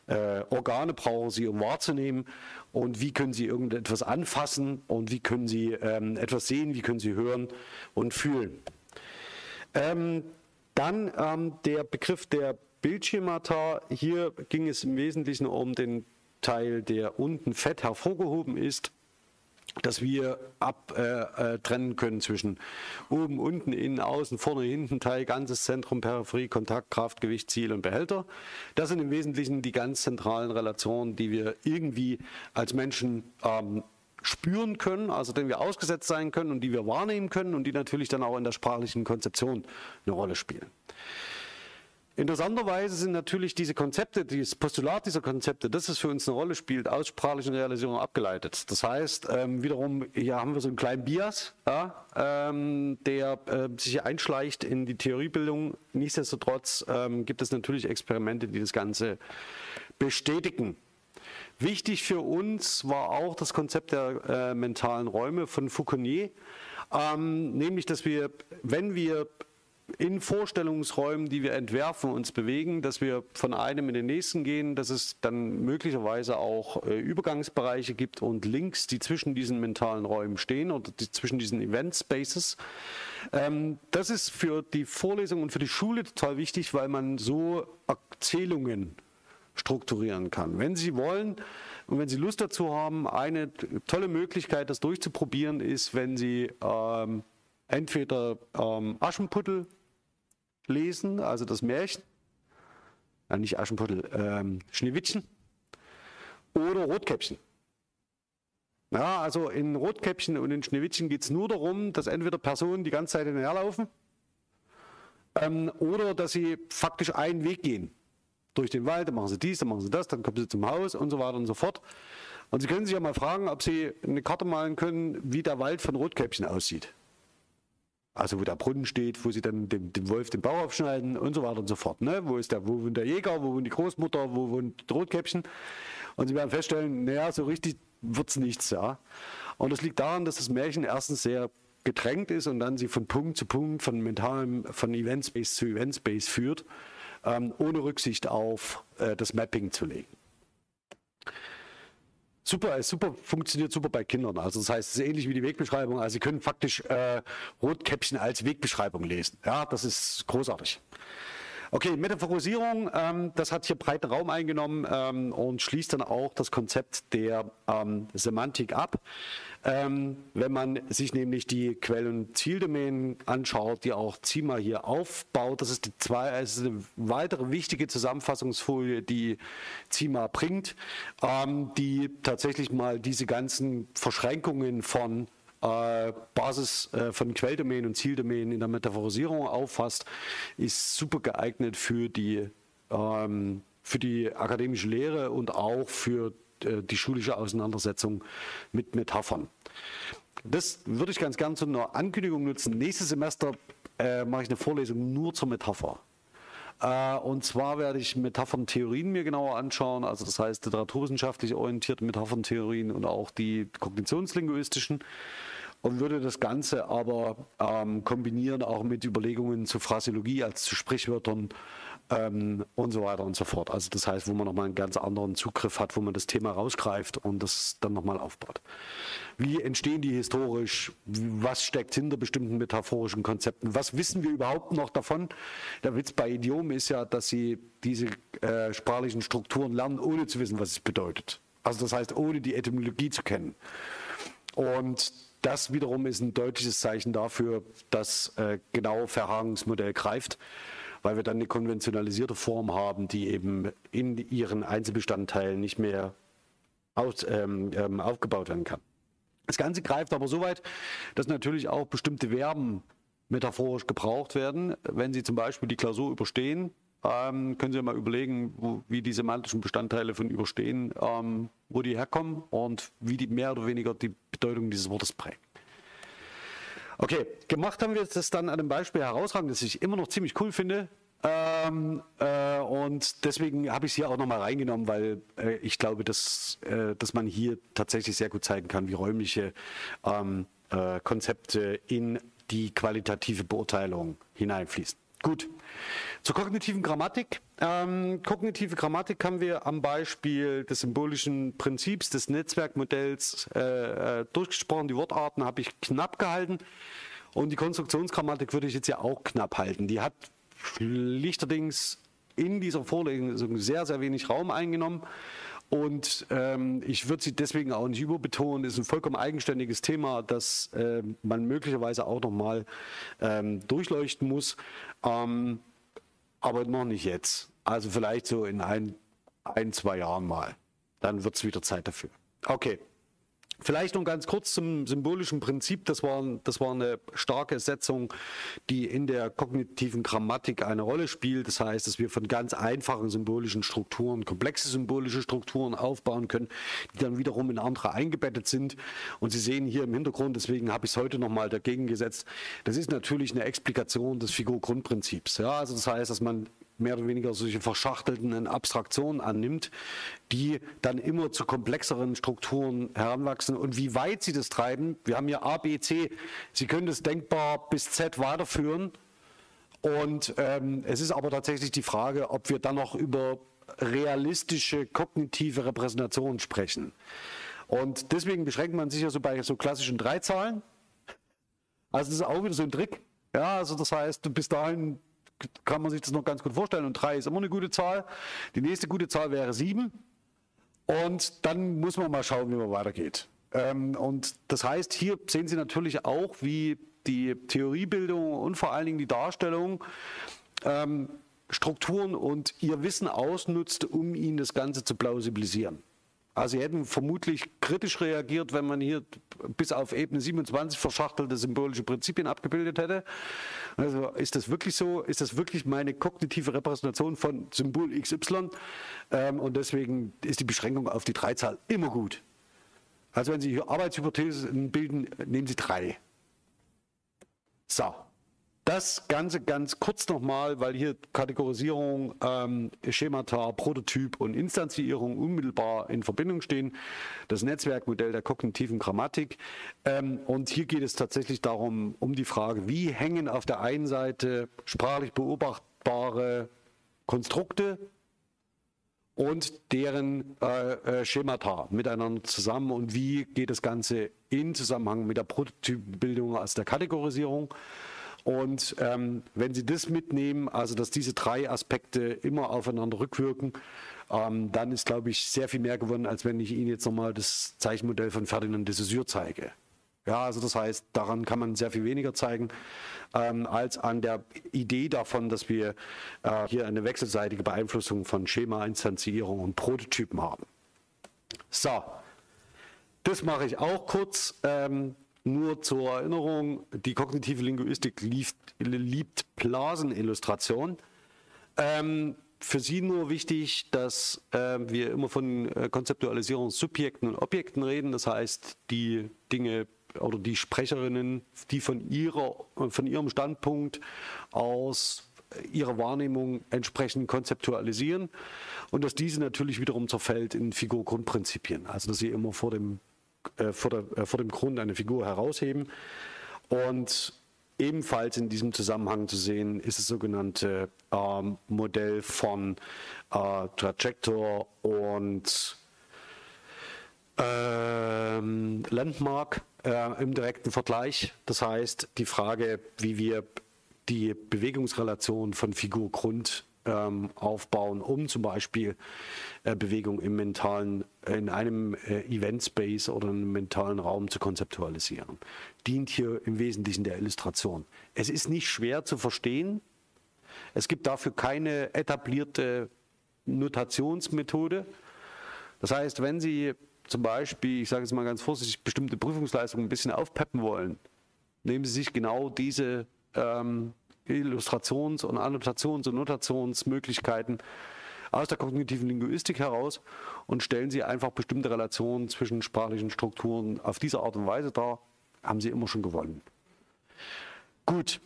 äh, Organe brauchen Sie, um wahrzunehmen und wie können Sie irgendetwas anfassen und wie können Sie ähm, etwas sehen, wie können Sie hören und fühlen. Ähm, dann ähm, der Begriff der Bildschemata. Hier ging es im Wesentlichen um den Teil, der unten fett hervorgehoben ist dass wir abtrennen äh, äh, können zwischen oben, unten, innen, außen, vorne, hinten, Teil, ganzes Zentrum, Peripherie, Kontakt, Kraft, Gewicht, Ziel und Behälter. Das sind im Wesentlichen die ganz zentralen Relationen, die wir irgendwie als Menschen ähm, spüren können, also denen wir ausgesetzt sein können und die wir wahrnehmen können und die natürlich dann auch in der sprachlichen Konzeption eine Rolle spielen. Interessanterweise sind natürlich diese Konzepte, das Postulat dieser Konzepte, das es für uns eine Rolle spielt, aus sprachlichen Realisierungen abgeleitet. Das heißt, ähm, wiederum, hier haben wir so einen kleinen Bias, ja, ähm, der äh, sich einschleicht in die Theoriebildung. Nichtsdestotrotz ähm, gibt es natürlich Experimente, die das Ganze bestätigen. Wichtig für uns war auch das Konzept der äh, mentalen Räume von Foucault, ähm, nämlich, dass wir, wenn wir in Vorstellungsräumen, die wir entwerfen, uns bewegen, dass wir von einem in den nächsten gehen, dass es dann möglicherweise auch äh, Übergangsbereiche gibt und Links, die zwischen diesen mentalen Räumen stehen oder die, zwischen diesen Event Spaces. Ähm, das ist für die Vorlesung und für die Schule total wichtig, weil man so Erzählungen strukturieren kann. Wenn Sie wollen und wenn Sie Lust dazu haben, eine tolle Möglichkeit, das durchzuprobieren, ist, wenn Sie ähm, entweder ähm, Aschenputtel lesen, also das Märchen, ja, nicht Aschenputtel, ähm, Schneewittchen oder Rotkäppchen. Ja, also in Rotkäppchen und in Schneewittchen geht es nur darum, dass entweder Personen die ganze Zeit hinterherlaufen ähm, oder dass sie faktisch einen Weg gehen. Durch den Wald, dann machen sie dies, dann machen sie das, dann kommen sie zum Haus und so weiter und so fort. Und Sie können sich ja mal fragen, ob Sie eine Karte malen können, wie der Wald von Rotkäppchen aussieht. Also wo der Brunnen steht, wo sie dann dem, dem Wolf den Bauch aufschneiden und so weiter und so fort. Ne? Wo ist der, wo wohnt der Jäger, wo wohnt die Großmutter, wo wohnt das Rotkäppchen? Und sie werden feststellen, naja, so richtig wird es nichts, ja. Und das liegt daran, dass das Märchen erstens sehr gedrängt ist und dann sie von Punkt zu Punkt, von mentalem, von Event Space zu Event Space führt. ähm, ohne Rücksicht auf äh, das Mapping zu legen. Super, super, funktioniert super bei Kindern. Also das heißt, es ist ähnlich wie die Wegbeschreibung. Also Sie können faktisch äh, Rotkäppchen als Wegbeschreibung lesen. Ja, das ist großartig. Okay, Metaphorisierung, ähm, das hat hier breiten Raum eingenommen ähm, und schließt dann auch das Konzept der ähm, Semantik ab. Ähm, wenn man sich nämlich die Quell- und Zieldomänen anschaut, die auch Zima hier aufbaut, das ist, die zwei, das ist eine weitere wichtige Zusammenfassungsfolie, die Zima bringt, ähm, die tatsächlich mal diese ganzen Verschränkungen von äh, Basis äh, von Quelldomänen und Zieldomänen in der Metaphorisierung auffasst, ist super geeignet für die, ähm, für die akademische Lehre und auch für äh, die schulische Auseinandersetzung mit Metaphern. Das würde ich ganz gerne zu einer Ankündigung nutzen. Nächstes Semester mache ich eine Vorlesung nur zur Metapher. Äh, und zwar werde ich Metapherntheorien mir genauer anschauen, also das heißt literaturwissenschaftlich orientierte Metapherntheorien und auch die kognitionslinguistischen. Und würde das Ganze aber ähm, kombinieren auch mit Überlegungen zu Phraseologie, als zu Sprichwörtern ähm, und so weiter und so fort. Also das heißt, wo man nochmal einen ganz anderen Zugriff hat, wo man das Thema rausgreift und das dann nochmal aufbaut. Wie entstehen die historisch? Was steckt hinter bestimmten metaphorischen Konzepten? Was wissen wir überhaupt noch davon? Der Witz bei Idiomen ist ja, dass sie diese äh, sprachlichen Strukturen lernen, ohne zu wissen, was es bedeutet. Also das heißt, ohne die Etymologie zu kennen. Und das wiederum ist ein deutliches Zeichen dafür, dass äh, genau Verhagens Modell greift, weil wir dann eine konventionalisierte Form haben, die eben in ihren Einzelbestandteilen nicht mehr aus, ähm, ähm, aufgebaut werden kann. Das Ganze greift aber so weit, dass natürlich auch bestimmte Verben metaphorisch gebraucht werden. Wenn Sie zum Beispiel die Klausur überstehen, ähm, können Sie mal überlegen, wo, wie die semantischen Bestandteile von überstehen, ähm, wo die herkommen und wie die mehr oder weniger die Bedeutung dieses Wortes prägen. Okay, gemacht haben wir das dann an einem Beispiel herausragend, das ich immer noch ziemlich cool finde. Ähm, äh, und deswegen habe ich es hier auch nochmal reingenommen, weil äh, ich glaube, dass, äh, dass man hier tatsächlich sehr gut zeigen kann, wie räumliche ähm, äh, Konzepte in die qualitative Beurteilung hineinfließen. Gut, zur kognitiven Grammatik. Ähm, kognitive Grammatik haben wir am Beispiel des symbolischen Prinzips des Netzwerkmodells äh, äh, durchgesprochen. Die Wortarten habe ich knapp gehalten. Und die Konstruktionsgrammatik würde ich jetzt ja auch knapp halten. Die hat schlichterdings in dieser Vorlesung sehr, sehr wenig Raum eingenommen. Und ähm, ich würde sie deswegen auch nicht überbetonen, ist ein vollkommen eigenständiges Thema, das äh, man möglicherweise auch nochmal ähm, durchleuchten muss. Ähm, aber noch nicht jetzt. Also vielleicht so in ein, ein zwei Jahren mal. Dann wird es wieder Zeit dafür. Okay. Vielleicht noch ganz kurz zum symbolischen Prinzip. Das war, das war eine starke Setzung, die in der kognitiven Grammatik eine Rolle spielt. Das heißt, dass wir von ganz einfachen symbolischen Strukturen komplexe symbolische Strukturen aufbauen können, die dann wiederum in andere eingebettet sind. Und Sie sehen hier im Hintergrund, deswegen habe ich es heute nochmal dagegen gesetzt, das ist natürlich eine Explikation des Figurgrundprinzips. Ja, also das heißt, dass man mehr oder weniger solche verschachtelten Abstraktionen annimmt, die dann immer zu komplexeren Strukturen heranwachsen. Und wie weit sie das treiben, wir haben hier A, B, C, Sie können das denkbar bis Z weiterführen. Und ähm, es ist aber tatsächlich die Frage, ob wir dann noch über realistische kognitive Repräsentationen sprechen. Und deswegen beschränkt man sich ja so bei so klassischen Dreizahlen. Also das ist auch wieder so ein Trick. Ja, also das heißt, bis dahin kann man sich das noch ganz gut vorstellen. Und drei ist immer eine gute Zahl. Die nächste gute Zahl wäre sieben. Und dann muss man mal schauen, wie man weitergeht. Ähm, und das heißt, hier sehen Sie natürlich auch, wie die Theoriebildung und vor allen Dingen die Darstellung ähm, Strukturen und ihr Wissen ausnutzt, um ihnen das Ganze zu plausibilisieren. Also sie hätten vermutlich kritisch reagiert, wenn man hier bis auf Ebene 27 verschachtelte symbolische Prinzipien abgebildet hätte. Also ist das wirklich so? Ist das wirklich meine kognitive Repräsentation von Symbol XY? Ähm, und deswegen ist die Beschränkung auf die Dreizahl immer gut. Also wenn Sie hier Arbeitshypothesen bilden, nehmen Sie drei. So. Das Ganze ganz kurz nochmal, weil hier Kategorisierung, ähm, Schemata, Prototyp und Instanzierung unmittelbar in Verbindung stehen. Das Netzwerkmodell der kognitiven Grammatik. Ähm, und hier geht es tatsächlich darum, um die Frage, wie hängen auf der einen Seite sprachlich beobachtbare Konstrukte und deren äh, äh, Schemata miteinander zusammen und wie geht das Ganze in Zusammenhang mit der Prototypbildung, also der Kategorisierung. Und ähm, wenn Sie das mitnehmen, also dass diese drei Aspekte immer aufeinander rückwirken, ähm, dann ist, glaube ich, sehr viel mehr gewonnen, als wenn ich Ihnen jetzt nochmal das Zeichenmodell von Ferdinand de Saussure zeige. Ja, also das heißt, daran kann man sehr viel weniger zeigen ähm, als an der Idee davon, dass wir äh, hier eine wechselseitige Beeinflussung von Schema, Instanzierung und Prototypen haben. So, das mache ich auch kurz. Ähm, nur zur Erinnerung, die kognitive Linguistik liebt, liebt Blasenillustration. Ähm, für Sie nur wichtig, dass äh, wir immer von äh, Konzeptualisierungssubjekten und Objekten reden. Das heißt, die Dinge oder die Sprecherinnen, die von, ihrer, von ihrem Standpunkt aus ihre Wahrnehmung entsprechend konzeptualisieren und dass diese natürlich wiederum zerfällt in Figur-Grundprinzipien. Also dass sie immer vor dem, äh, vor, der, äh, vor dem Grund eine Figur herausheben. Und ebenfalls in diesem Zusammenhang zu sehen ist das sogenannte äh, Modell von äh, Trajector und ähm, Landmark äh, im direkten Vergleich. Das heißt, die Frage, wie wir die Bewegungsrelation von Figur Grund ähm, aufbauen, um zum Beispiel äh, Bewegung im mentalen, in einem äh, Event Space oder einem mentalen Raum zu konzeptualisieren. Dient hier im Wesentlichen der Illustration. Es ist nicht schwer zu verstehen. Es gibt dafür keine etablierte Notationsmethode. Das heißt, wenn Sie zum Beispiel, ich sage jetzt mal ganz vorsichtig, bestimmte Prüfungsleistungen ein bisschen aufpeppen wollen, nehmen Sie sich genau diese ähm, Illustrations- und Annotations- und Notationsmöglichkeiten aus der kognitiven Linguistik heraus und stellen Sie einfach bestimmte Relationen zwischen sprachlichen Strukturen auf diese Art und Weise dar, haben Sie immer schon gewonnen. Gut.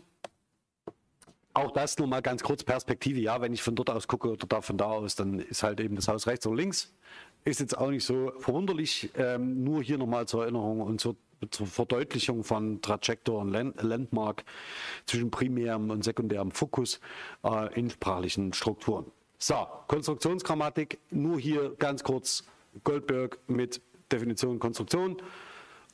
Auch das nur mal ganz kurz Perspektive. Ja, wenn ich von dort aus gucke oder da von da aus, dann ist halt eben das Haus rechts und links. Ist jetzt auch nicht so verwunderlich. Ähm, nur hier nochmal zur Erinnerung und zur, zur Verdeutlichung von Trajector und Land Landmark zwischen primärem und sekundärem Fokus äh, in sprachlichen Strukturen. So, Konstruktionsgrammatik, nur hier ganz kurz Goldberg mit Definition Konstruktion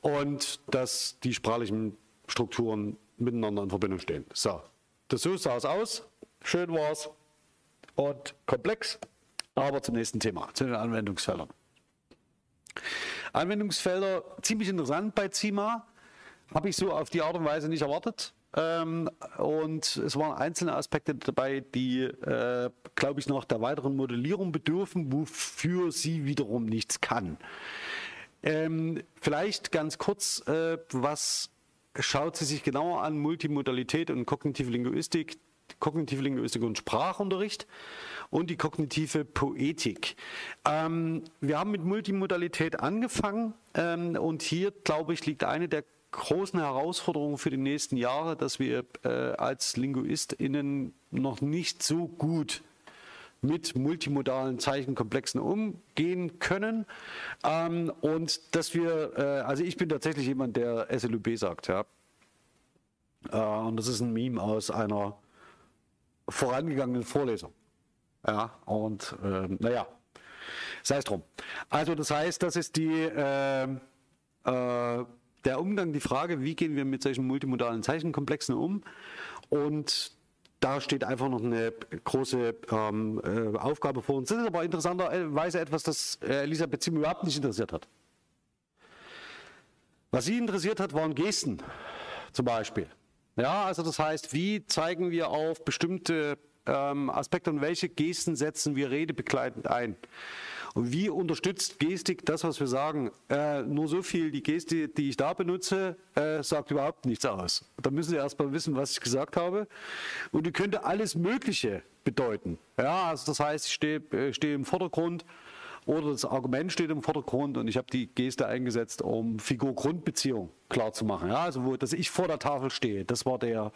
und dass die sprachlichen Strukturen miteinander in Verbindung stehen. So, das so sah es aus, schön war es und komplex. Aber zum nächsten Thema, zu den Anwendungsfeldern. Anwendungsfelder, ziemlich interessant bei CIMA, habe ich so auf die Art und Weise nicht erwartet. Ähm, und es waren einzelne Aspekte dabei, die, äh, glaube ich, noch der weiteren Modellierung bedürfen, wofür sie wiederum nichts kann. Ähm, vielleicht ganz kurz, äh, was schaut sie sich genauer an? Multimodalität und kognitive Linguistik, kognitive Linguistik und Sprachunterricht und die kognitive Poetik. Ähm, wir haben mit Multimodalität angefangen ähm, und hier, glaube ich, liegt eine der großen Herausforderungen für die nächsten Jahre, dass wir äh, als LinguistInnen noch nicht so gut mit multimodalen Zeichenkomplexen umgehen können. Ähm, und dass wir, äh, also ich bin tatsächlich jemand, der SLUB sagt, ja. Äh, und das ist ein Meme aus einer vorangegangenen Vorlesung. Ja, und äh, naja, sei es drum. Also das heißt, das ist die, äh, äh, der Umgang, die Frage, wie gehen wir mit solchen multimodalen Zeichenkomplexen um? Und da steht einfach noch eine große ähm, äh, Aufgabe vor uns. Das ist aber interessanterweise etwas, das äh, Elisabeth Zim überhaupt nicht interessiert hat. Was sie interessiert hat, waren Gesten zum Beispiel. Ja, also das heißt, wie zeigen wir auf bestimmte ähm, Aspekte und welche Gesten setzen wir redebegleitend ein? Und wie unterstützt Gestik das, was wir sagen? Äh, nur so viel, die Geste, die ich da benutze, äh, sagt überhaupt nichts aus. Da müssen Sie erstmal wissen, was ich gesagt habe. Und die könnte alles Mögliche bedeuten. Ja, also das heißt, ich stehe äh, steh im Vordergrund oder das Argument steht im Vordergrund und ich habe die Geste eingesetzt, um Figur-Grundbeziehung klar zu machen. Ja, also wo, dass ich vor der Tafel stehe, das war der,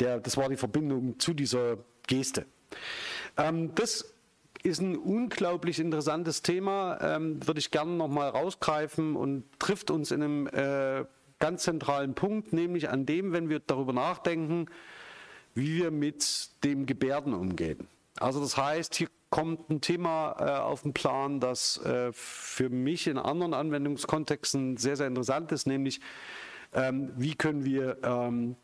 der, das war die Verbindung zu dieser Geste. Ähm, das ist ein unglaublich interessantes Thema, ähm, würde ich gerne nochmal rausgreifen und trifft uns in einem äh, ganz zentralen Punkt, nämlich an dem, wenn wir darüber nachdenken, wie wir mit dem Gebärden umgehen. Also das heißt, hier kommt ein Thema äh, auf den Plan, das äh, für mich in anderen Anwendungskontexten sehr, sehr interessant ist, nämlich ähm, wie können wir ähm,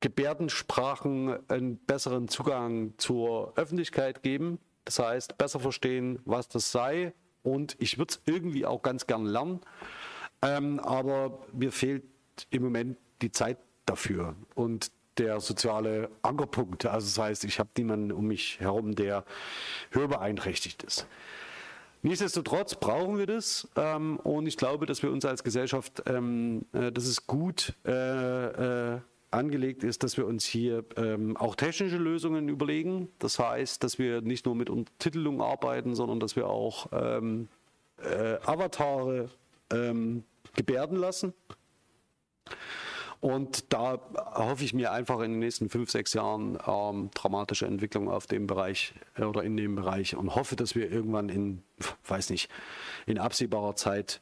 Gebärdensprachen einen besseren Zugang zur Öffentlichkeit geben. Das heißt, besser verstehen, was das sei. Und ich würde es irgendwie auch ganz gern lernen. Ähm, aber mir fehlt im Moment die Zeit dafür und der soziale Ankerpunkt. Also das heißt, ich habe niemanden um mich herum, der hörbeeinträchtigt ist. Nichtsdestotrotz brauchen wir das ähm, und ich glaube, dass wir uns als Gesellschaft, ähm, äh, dass es gut äh, äh, angelegt ist, dass wir uns hier ähm, auch technische Lösungen überlegen. Das heißt, dass wir nicht nur mit Untertitelung arbeiten, sondern dass wir auch ähm, äh, Avatare ähm, gebärden lassen. Und da hoffe ich mir einfach in den nächsten fünf, sechs Jahren ähm, dramatische Entwicklung auf dem Bereich äh, oder in dem Bereich und hoffe, dass wir irgendwann in, weiß nicht, in absehbarer Zeit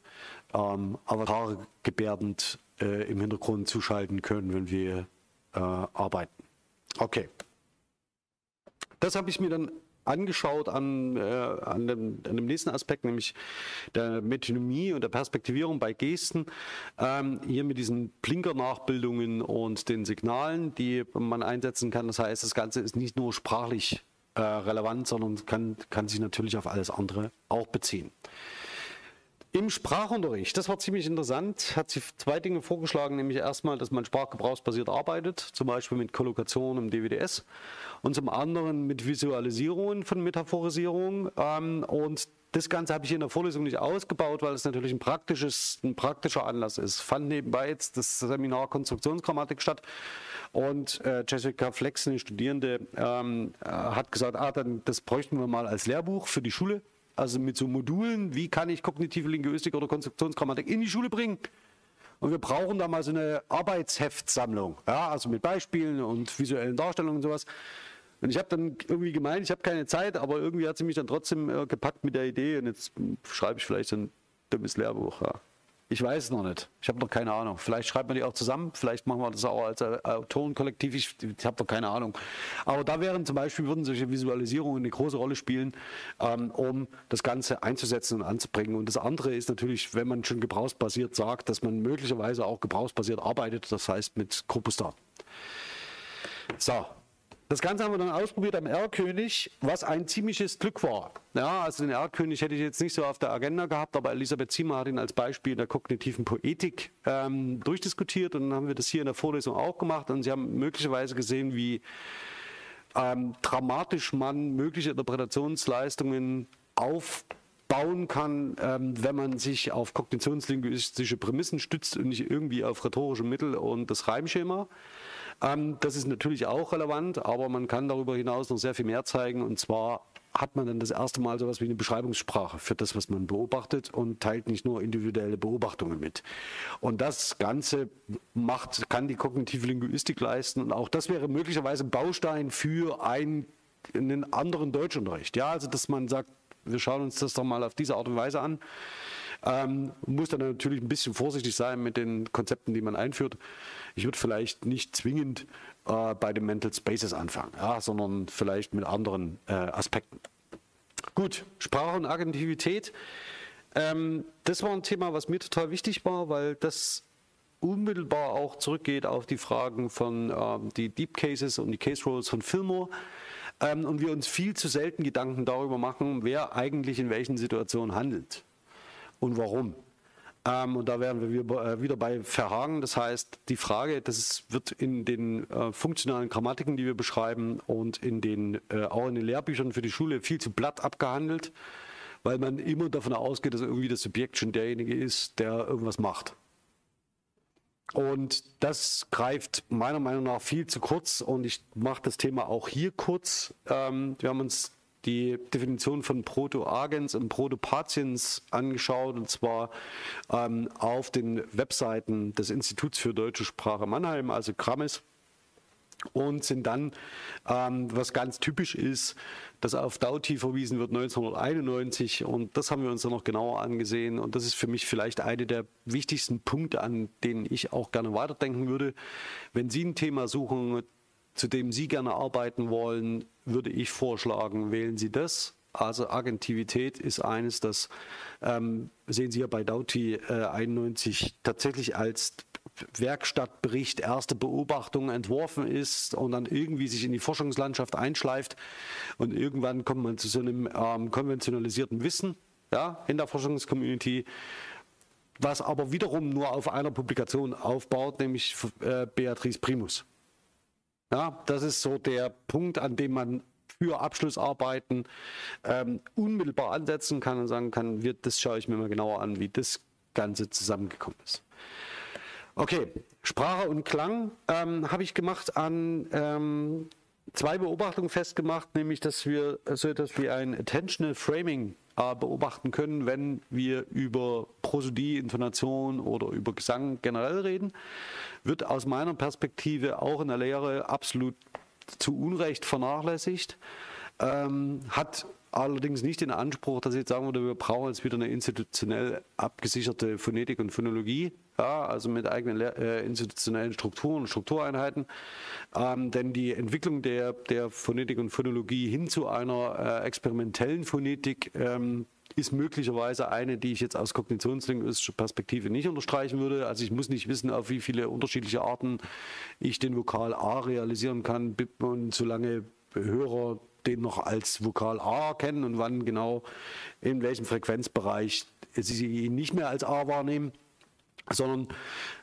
ähm, Avatare gebärdend äh, im Hintergrund zuschalten können, wenn wir äh, arbeiten. Okay. Das habe ich mir dann angeschaut an, äh, an, dem, an, dem, nächsten Aspekt, nämlich der Metonymie und der Perspektivierung bei Gesten. Ähm, hier mit diesen Blinker-Nachbildungen und den Signalen, die man einsetzen kann. Das heißt, das Ganze ist nicht nur sprachlich äh, relevant, sondern kann, kann sich natürlich auf alles andere auch beziehen. Im Sprachunterricht, das war ziemlich interessant, hat sie zwei Dinge vorgeschlagen, nämlich erstmal, dass man sprachgebrauchsbasiert arbeitet, zum Beispiel mit Kollokation im DWDS und zum anderen mit Visualisierungen von Metaphorisierung. Ähm, und das Ganze habe ich in der Vorlesung nicht ausgebaut, weil es natürlich ein, praktisches, ein praktischer Anlass ist. Fand nebenbei jetzt das Seminar Konstruktionsgrammatik statt und äh, Jessica Flex, eine Studierende, ähm, äh, hat gesagt, ah, dann, das bräuchten wir mal als Lehrbuch für die Schule also mit so Modulen, wie kann ich kognitive Linguistik oder Konstruktionsgrammatik in die Schule bringen. Und wir brauchen da mal so eine Arbeitsheftsammlung, ja, also mit Beispielen und visuellen Darstellungen und sowas. Und ich habe dann irgendwie gemeint, ich habe keine Zeit, aber irgendwie hat sie mich dann trotzdem äh, gepackt mit der Idee und jetzt schreibe ich vielleicht ein dummes Lehrbuch. Ja. Ich weiß es noch nicht. Ich habe noch keine Ahnung. Vielleicht schreibt man die auch zusammen. Vielleicht machen wir das auch als äh, Autorenkollektiv. Ich, ich habe noch keine Ahnung. Aber da wären zum Beispiel, würden solche Visualisierungen eine große Rolle spielen, ähm, um das Ganze einzusetzen und anzubringen. Und das andere ist natürlich, wenn man schon gebrauchsbasiert sagt, dass man möglicherweise auch gebrauchsbasiert arbeitet. Das heißt mit Corpusdaten. So, das Ganze haben wir dann ausprobiert am R-König, was ein ziemliches Glück war. Ja, also den R-König hätte ich jetzt nicht so auf der Agenda gehabt, aber Elisabeth Ziemer hat ihn als Beispiel der kognitiven Poetik ähm, durchdiskutiert und dann haben wir das hier in der Vorlesung auch gemacht und Sie haben möglicherweise gesehen, wie ähm, dramatisch man mögliche Interpretationsleistungen aufbauen kann, ähm, wenn man sich auf kognitionslinguistische Prämissen stützt und nicht irgendwie auf rhetorische Mittel und das Reimschema. Ähm, das ist natürlich auch relevant, aber man kann darüber hinaus noch sehr viel mehr zeigen. Und zwar hat man dann das erste Mal so etwas wie eine Beschreibungssprache für das, was man beobachtet und teilt nicht nur individuelle Beobachtungen mit. Und das Ganze macht, kann die kognitive Linguistik leisten und auch das wäre möglicherweise Baustein für einen, einen anderen Deutschunterricht. Ja, also dass man sagt, wir schauen uns das doch mal auf diese Art und Weise an. Ähm, muss dann natürlich ein bisschen vorsichtig sein mit den Konzepten, die man einführt. Ich würde vielleicht nicht zwingend äh, bei den Mental Spaces anfangen, ja, sondern vielleicht mit anderen äh, Aspekten. Gut, Sprache und Agentivität. Ähm, das war ein Thema, was mir total wichtig war, weil das unmittelbar auch zurückgeht auf die Fragen von ähm, die Deep Cases und die Case Rolls von Fillmore. Ähm, und wir uns viel zu selten Gedanken darüber machen, wer eigentlich in welchen Situationen handelt und warum. Ähm, und da wären wir äh, wieder bei Verhagen. Das heißt, die Frage, das wird in den äh, funktionalen Grammatiken, die wir beschreiben und in den, äh, auch in den Lehrbüchern für die Schule viel zu blatt abgehandelt, weil man immer davon ausgeht, dass irgendwie das Subjekt schon derjenige ist, der irgendwas macht. Und das greift meiner Meinung nach viel zu kurz und ich mache das Thema auch hier kurz. Ähm, wir haben uns die Definition von Proto-Agens und Proto-Patiens angeschaut, und zwar ähm, auf den Webseiten des Instituts für deutsche Sprache Mannheim, also Grammis und sind dann, ähm, was ganz typisch ist, dass auf Dauti verwiesen wird 1991 und das haben wir uns dann noch genauer angesehen und das ist für mich vielleicht eine der wichtigsten Punkte, an denen ich auch gerne weiterdenken würde. Wenn Sie ein Thema suchen, zu dem Sie gerne arbeiten wollen, würde ich vorschlagen, wählen Sie das. Also Agentivität ist eines, das ähm, sehen Sie ja bei Dauti äh, 91 tatsächlich als Werkstattbericht, erste Beobachtung entworfen ist und dann irgendwie sich in die Forschungslandschaft einschleift und irgendwann kommt man zu so einem ähm, konventionalisierten Wissen ja, in der Forschungscommunity, was aber wiederum nur auf einer Publikation aufbaut, nämlich äh, Beatrice Primus. Ja, das ist so der Punkt, an dem man für Abschlussarbeiten ähm, unmittelbar ansetzen kann und sagen kann, wir, das schaue ich mir mal genauer an, wie das Ganze zusammengekommen ist. Okay, Sprache und Klang ähm, habe ich gemacht an ähm, zwei Beobachtungen festgemacht, nämlich dass wir so etwas wie ein Attentional Framing äh, beobachten können, wenn wir über Prosodie, Intonation oder über Gesang generell reden, wird aus meiner Perspektive auch in der Lehre absolut zu Unrecht vernachlässigt. Ähm, hat allerdings nicht den Anspruch, dass ich jetzt sagen würde, wir brauchen jetzt wieder eine institutionell abgesicherte Phonetik und Phonologie, ja, also mit eigenen äh, institutionellen Strukturen und Struktureinheiten. Ähm, denn die Entwicklung der, der Phonetik und Phonologie hin zu einer äh, experimentellen Phonetik ähm, ist möglicherweise eine, die ich jetzt aus kognitionslinguistischer Perspektive nicht unterstreichen würde. Also ich muss nicht wissen, auf wie viele unterschiedliche Arten ich den Vokal A realisieren kann und solange Hörer den noch als Vokal A kennen und wann genau in welchem Frequenzbereich sie ihn nicht mehr als A wahrnehmen sondern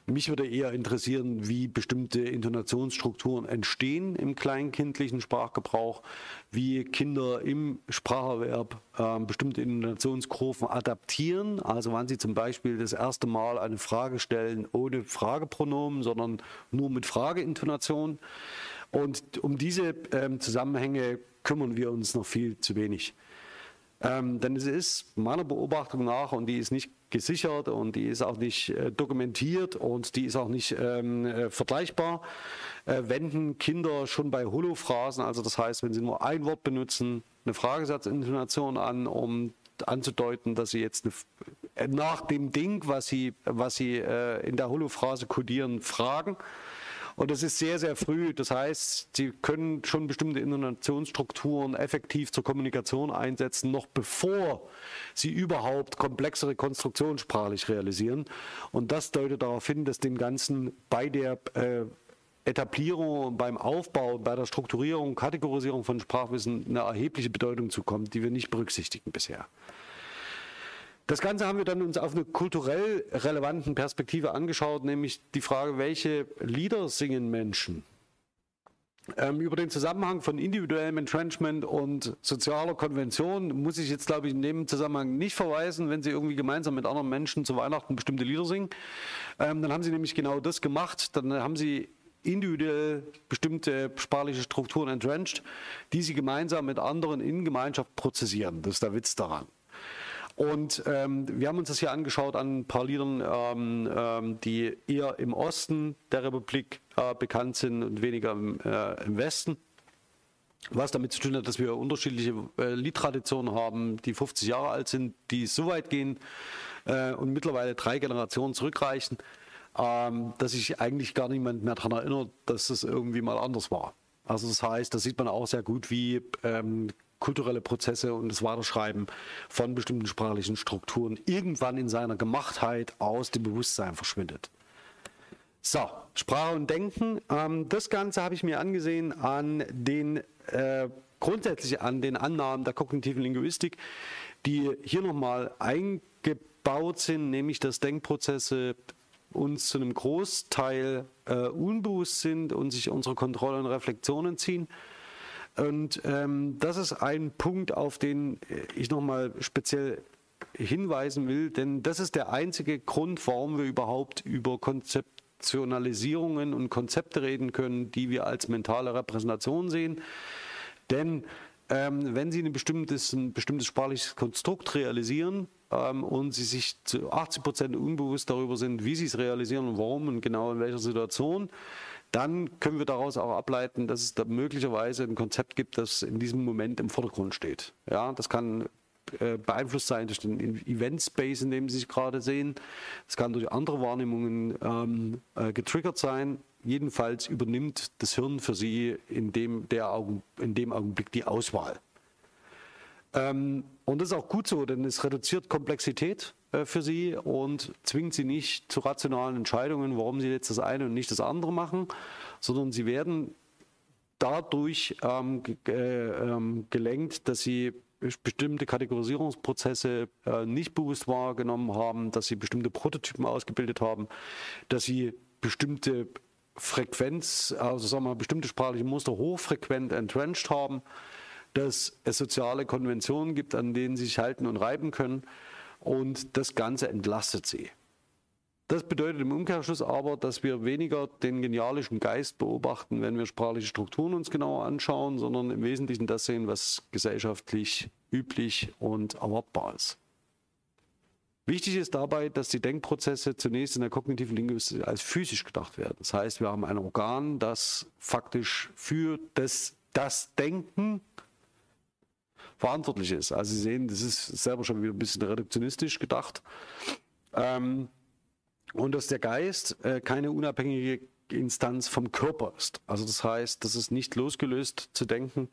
mich würde eher interessieren, wie bestimmte Intonationsstrukturen entstehen im kleinkindlichen Sprachgebrauch, wie Kinder im Spracherwerb äh, bestimmte Intonationskurven adaptieren, also wann sie zum Beispiel das erste Mal eine Frage stellen ohne Fragepronomen, sondern nur mit Frageintonation. Und um diese ähm, Zusammenhänge kümmern wir uns noch viel zu wenig. Ähm, denn es ist meiner Beobachtung nach, und die ist nicht gesichert und die ist auch nicht äh, dokumentiert und die ist auch nicht ähm, äh, vergleichbar, äh, wenden Kinder schon bei Holophrasen, also das heißt, wenn sie nur ein Wort benutzen, eine Fragesatzintonation an, um anzudeuten, dass sie jetzt eine, äh, nach dem Ding, was sie, was sie äh, in der Holophrase kodieren, fragen. Und das ist sehr, sehr früh. Das heißt, Sie können schon bestimmte Intonationsstrukturen effektiv zur Kommunikation einsetzen, noch bevor Sie überhaupt komplexere Konstruktionen sprachlich realisieren. Und das deutet darauf hin, dass dem Ganzen bei der äh, Etablierung, beim Aufbau, bei der Strukturierung, Kategorisierung von Sprachwissen eine erhebliche Bedeutung zukommt, die wir nicht berücksichtigen bisher. Das Ganze haben wir dann uns auf eine kulturell relevanten Perspektive angeschaut, nämlich die Frage, welche Lieder singen Menschen? Ähm, über den Zusammenhang von individuellem Entrenchment und sozialer Konvention muss ich jetzt, glaube ich, in dem Zusammenhang nicht verweisen, wenn Sie irgendwie gemeinsam mit anderen Menschen zu Weihnachten bestimmte Lieder singen. Ähm, dann haben Sie nämlich genau das gemacht. Dann haben Sie individuell bestimmte sprachliche Strukturen entrenched, die Sie gemeinsam mit anderen in Gemeinschaft prozessieren. Das ist der Witz daran. Und ähm, wir haben uns das hier angeschaut an Liedern, ähm, ähm, die eher im Osten der Republik äh, bekannt sind und weniger im, äh, im, Westen. Was damit zu tun hat, dass wir unterschiedliche äh, Liedtraditionen haben, die 50 Jahre alt sind, die so weit gehen äh, und mittlerweile drei Generationen zurückreichen, ähm, dass sich eigentlich gar niemand mehr daran erinnert, dass es irgendwie mal anders war. Also das heißt, da sieht man auch sehr gut, wie ähm, kulturelle Prozesse und das Weiterschreiben von bestimmten sprachlichen Strukturen irgendwann in seiner Gemachtheit aus dem Bewusstsein verschwindet. So, Sprache und Denken. Ähm, das Ganze habe ich mir angesehen an den äh, grundsätzlich an den Annahmen der kognitiven Linguistik, die hier nochmal eingebaut sind, nämlich dass Denkprozesse uns zu einem Großteil äh, unbewusst sind und sich unsere Kontrolle und Reflexionen ziehen und ähm, das ist ein Punkt, auf den ich nochmal speziell hinweisen will, denn das ist der einzige Grund, warum wir überhaupt über Konzeptionalisierungen und Konzepte reden können, die wir als mentale Repräsentation sehen. Denn ähm, wenn Sie ein bestimmtes, ein bestimmtes sprachliches Konstrukt realisieren ähm, und Sie sich zu 80 Prozent unbewusst darüber sind, wie Sie es realisieren und warum und genau in welcher Situation, dann können wir daraus auch ableiten, dass es da möglicherweise ein Konzept gibt, das in diesem Moment im Vordergrund steht. Ja, das kann äh, beeinflusst sein durch den Event Space, in dem Sie sich gerade sehen. Es kann durch andere Wahrnehmungen ähm, äh, getriggert sein. jedenfalls übernimmt das Hirn für sie in dem, der Augen, in dem Augenblick die Auswahl. Ähm, und das ist auch gut so, denn es reduziert Komplexität für sie und zwingt sie nicht zu rationalen Entscheidungen, warum sie jetzt das eine und nicht das andere machen, sondern sie werden dadurch ähm, äh, ähm, gelenkt, dass sie bestimmte Kategorisierungsprozesse äh, nicht bewusst wahrgenommen haben, dass sie bestimmte Prototypen ausgebildet haben, dass sie bestimmte Frequenz, also sagen wir mal, bestimmte sprachliche Muster hochfrequent entrenched haben, dass es soziale Konventionen gibt, an denen sie sich halten und reiben können und das Ganze entlastet sie. Das bedeutet im Umkehrschluss aber, dass wir weniger den genialischen Geist beobachten, wenn wir sprachliche Strukturen uns genauer anschauen, sondern im Wesentlichen das sehen, was gesellschaftlich üblich und erwartbar ist. Wichtig ist dabei, dass die Denkprozesse zunächst in der kognitiven Linguistik als physisch gedacht werden. Das heißt, wir haben ein Organ, das faktisch für das, das Denken verantwortlich ist. Also Sie sehen, das ist selber schon wieder ein bisschen reduktionistisch gedacht. Ähm, und dass der Geist äh, keine unabhängige Instanz vom Körper ist. Also das heißt, das ist nicht losgelöst zu denken.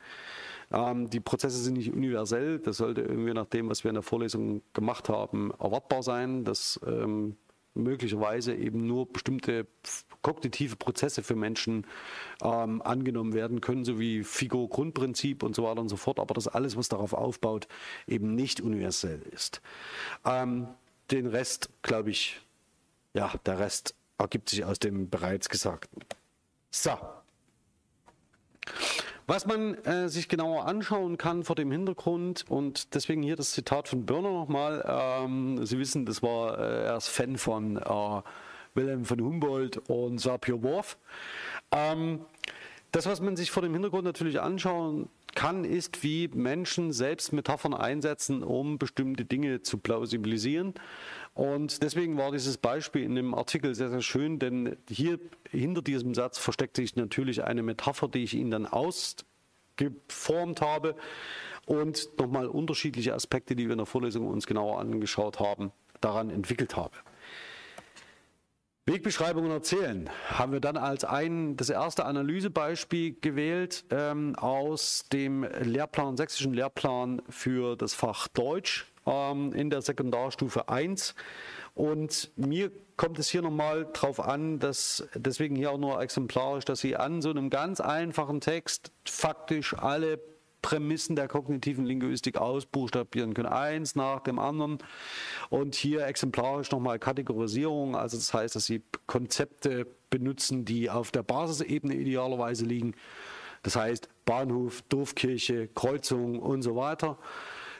Ähm, die Prozesse sind nicht universell. Das sollte irgendwie nach dem, was wir in der Vorlesung gemacht haben, erwartbar sein, dass ähm, möglicherweise eben nur bestimmte kognitive Prozesse für Menschen ähm, angenommen werden können, so wie Figo-Grundprinzip und so weiter und so fort, aber dass alles, was darauf aufbaut, eben nicht universell ist. Ähm, den Rest, glaube ich, ja, der Rest ergibt sich aus dem bereits Gesagten. So. Was man äh, sich genauer anschauen kann vor dem Hintergrund und deswegen hier das Zitat von Börner nochmal. Ähm, Sie wissen, das war äh, er ist Fan von äh, Wilhelm von Humboldt und Sapir-Whorf. Ähm, das, was man sich vor dem Hintergrund natürlich anschauen kann, ist, wie Menschen selbst Metaphern einsetzen, um bestimmte Dinge zu plausibilisieren. Und deswegen war dieses Beispiel in dem Artikel sehr, sehr schön, denn hier hinter diesem Satz versteckt sich natürlich eine Metapher, die ich Ihnen dann ausgeformt habe und nochmal unterschiedliche Aspekte, die wir in der Vorlesung uns genauer angeschaut haben, daran entwickelt habe. Wegbeschreibungen erzählen haben wir dann als ein, das erste Analysebeispiel gewählt ähm, aus dem Lehrplan, sächsischen Lehrplan für das Fach Deutsch ähm, in der Sekundarstufe 1. Und mir kommt es hier nochmal drauf an, dass deswegen hier auch nur exemplarisch, dass Sie an so einem ganz einfachen Text faktisch alle Prämissen der kognitiven Linguistik ausbuchstabieren können, eins nach dem anderen. Und hier exemplarisch nochmal Kategorisierung, also das heißt, dass Sie Konzepte benutzen, die auf der Basisebene idealerweise liegen. Das heißt Bahnhof, Dorfkirche, Kreuzung und so weiter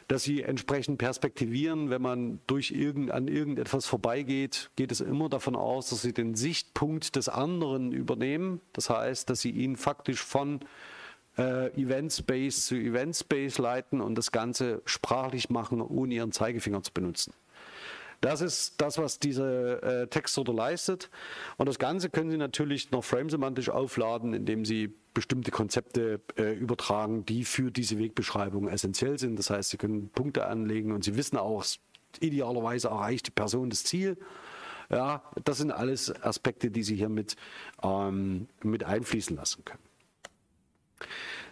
dass sie entsprechend perspektivieren. Wenn man durch irgend, an irgendetwas vorbeigeht, geht es immer davon aus, dass sie den Sichtpunkt des anderen übernehmen. Das heißt, dass sie ihn faktisch von äh, Event Space zu Event Space leiten und das Ganze sprachlich machen, ohne ihren Zeigefinger zu benutzen. Das ist das, was diese äh, Textsorte leistet. Und das Ganze können Sie natürlich noch framesemantisch aufladen, indem Sie bestimmte Konzepte äh, übertragen, die für diese Wegbeschreibung essentiell sind. Das heißt, Sie können Punkte anlegen und Sie wissen auch, idealerweise erreicht die Person das Ziel. Ja, das sind alles Aspekte, die Sie hier mit, ähm, mit einfließen lassen können.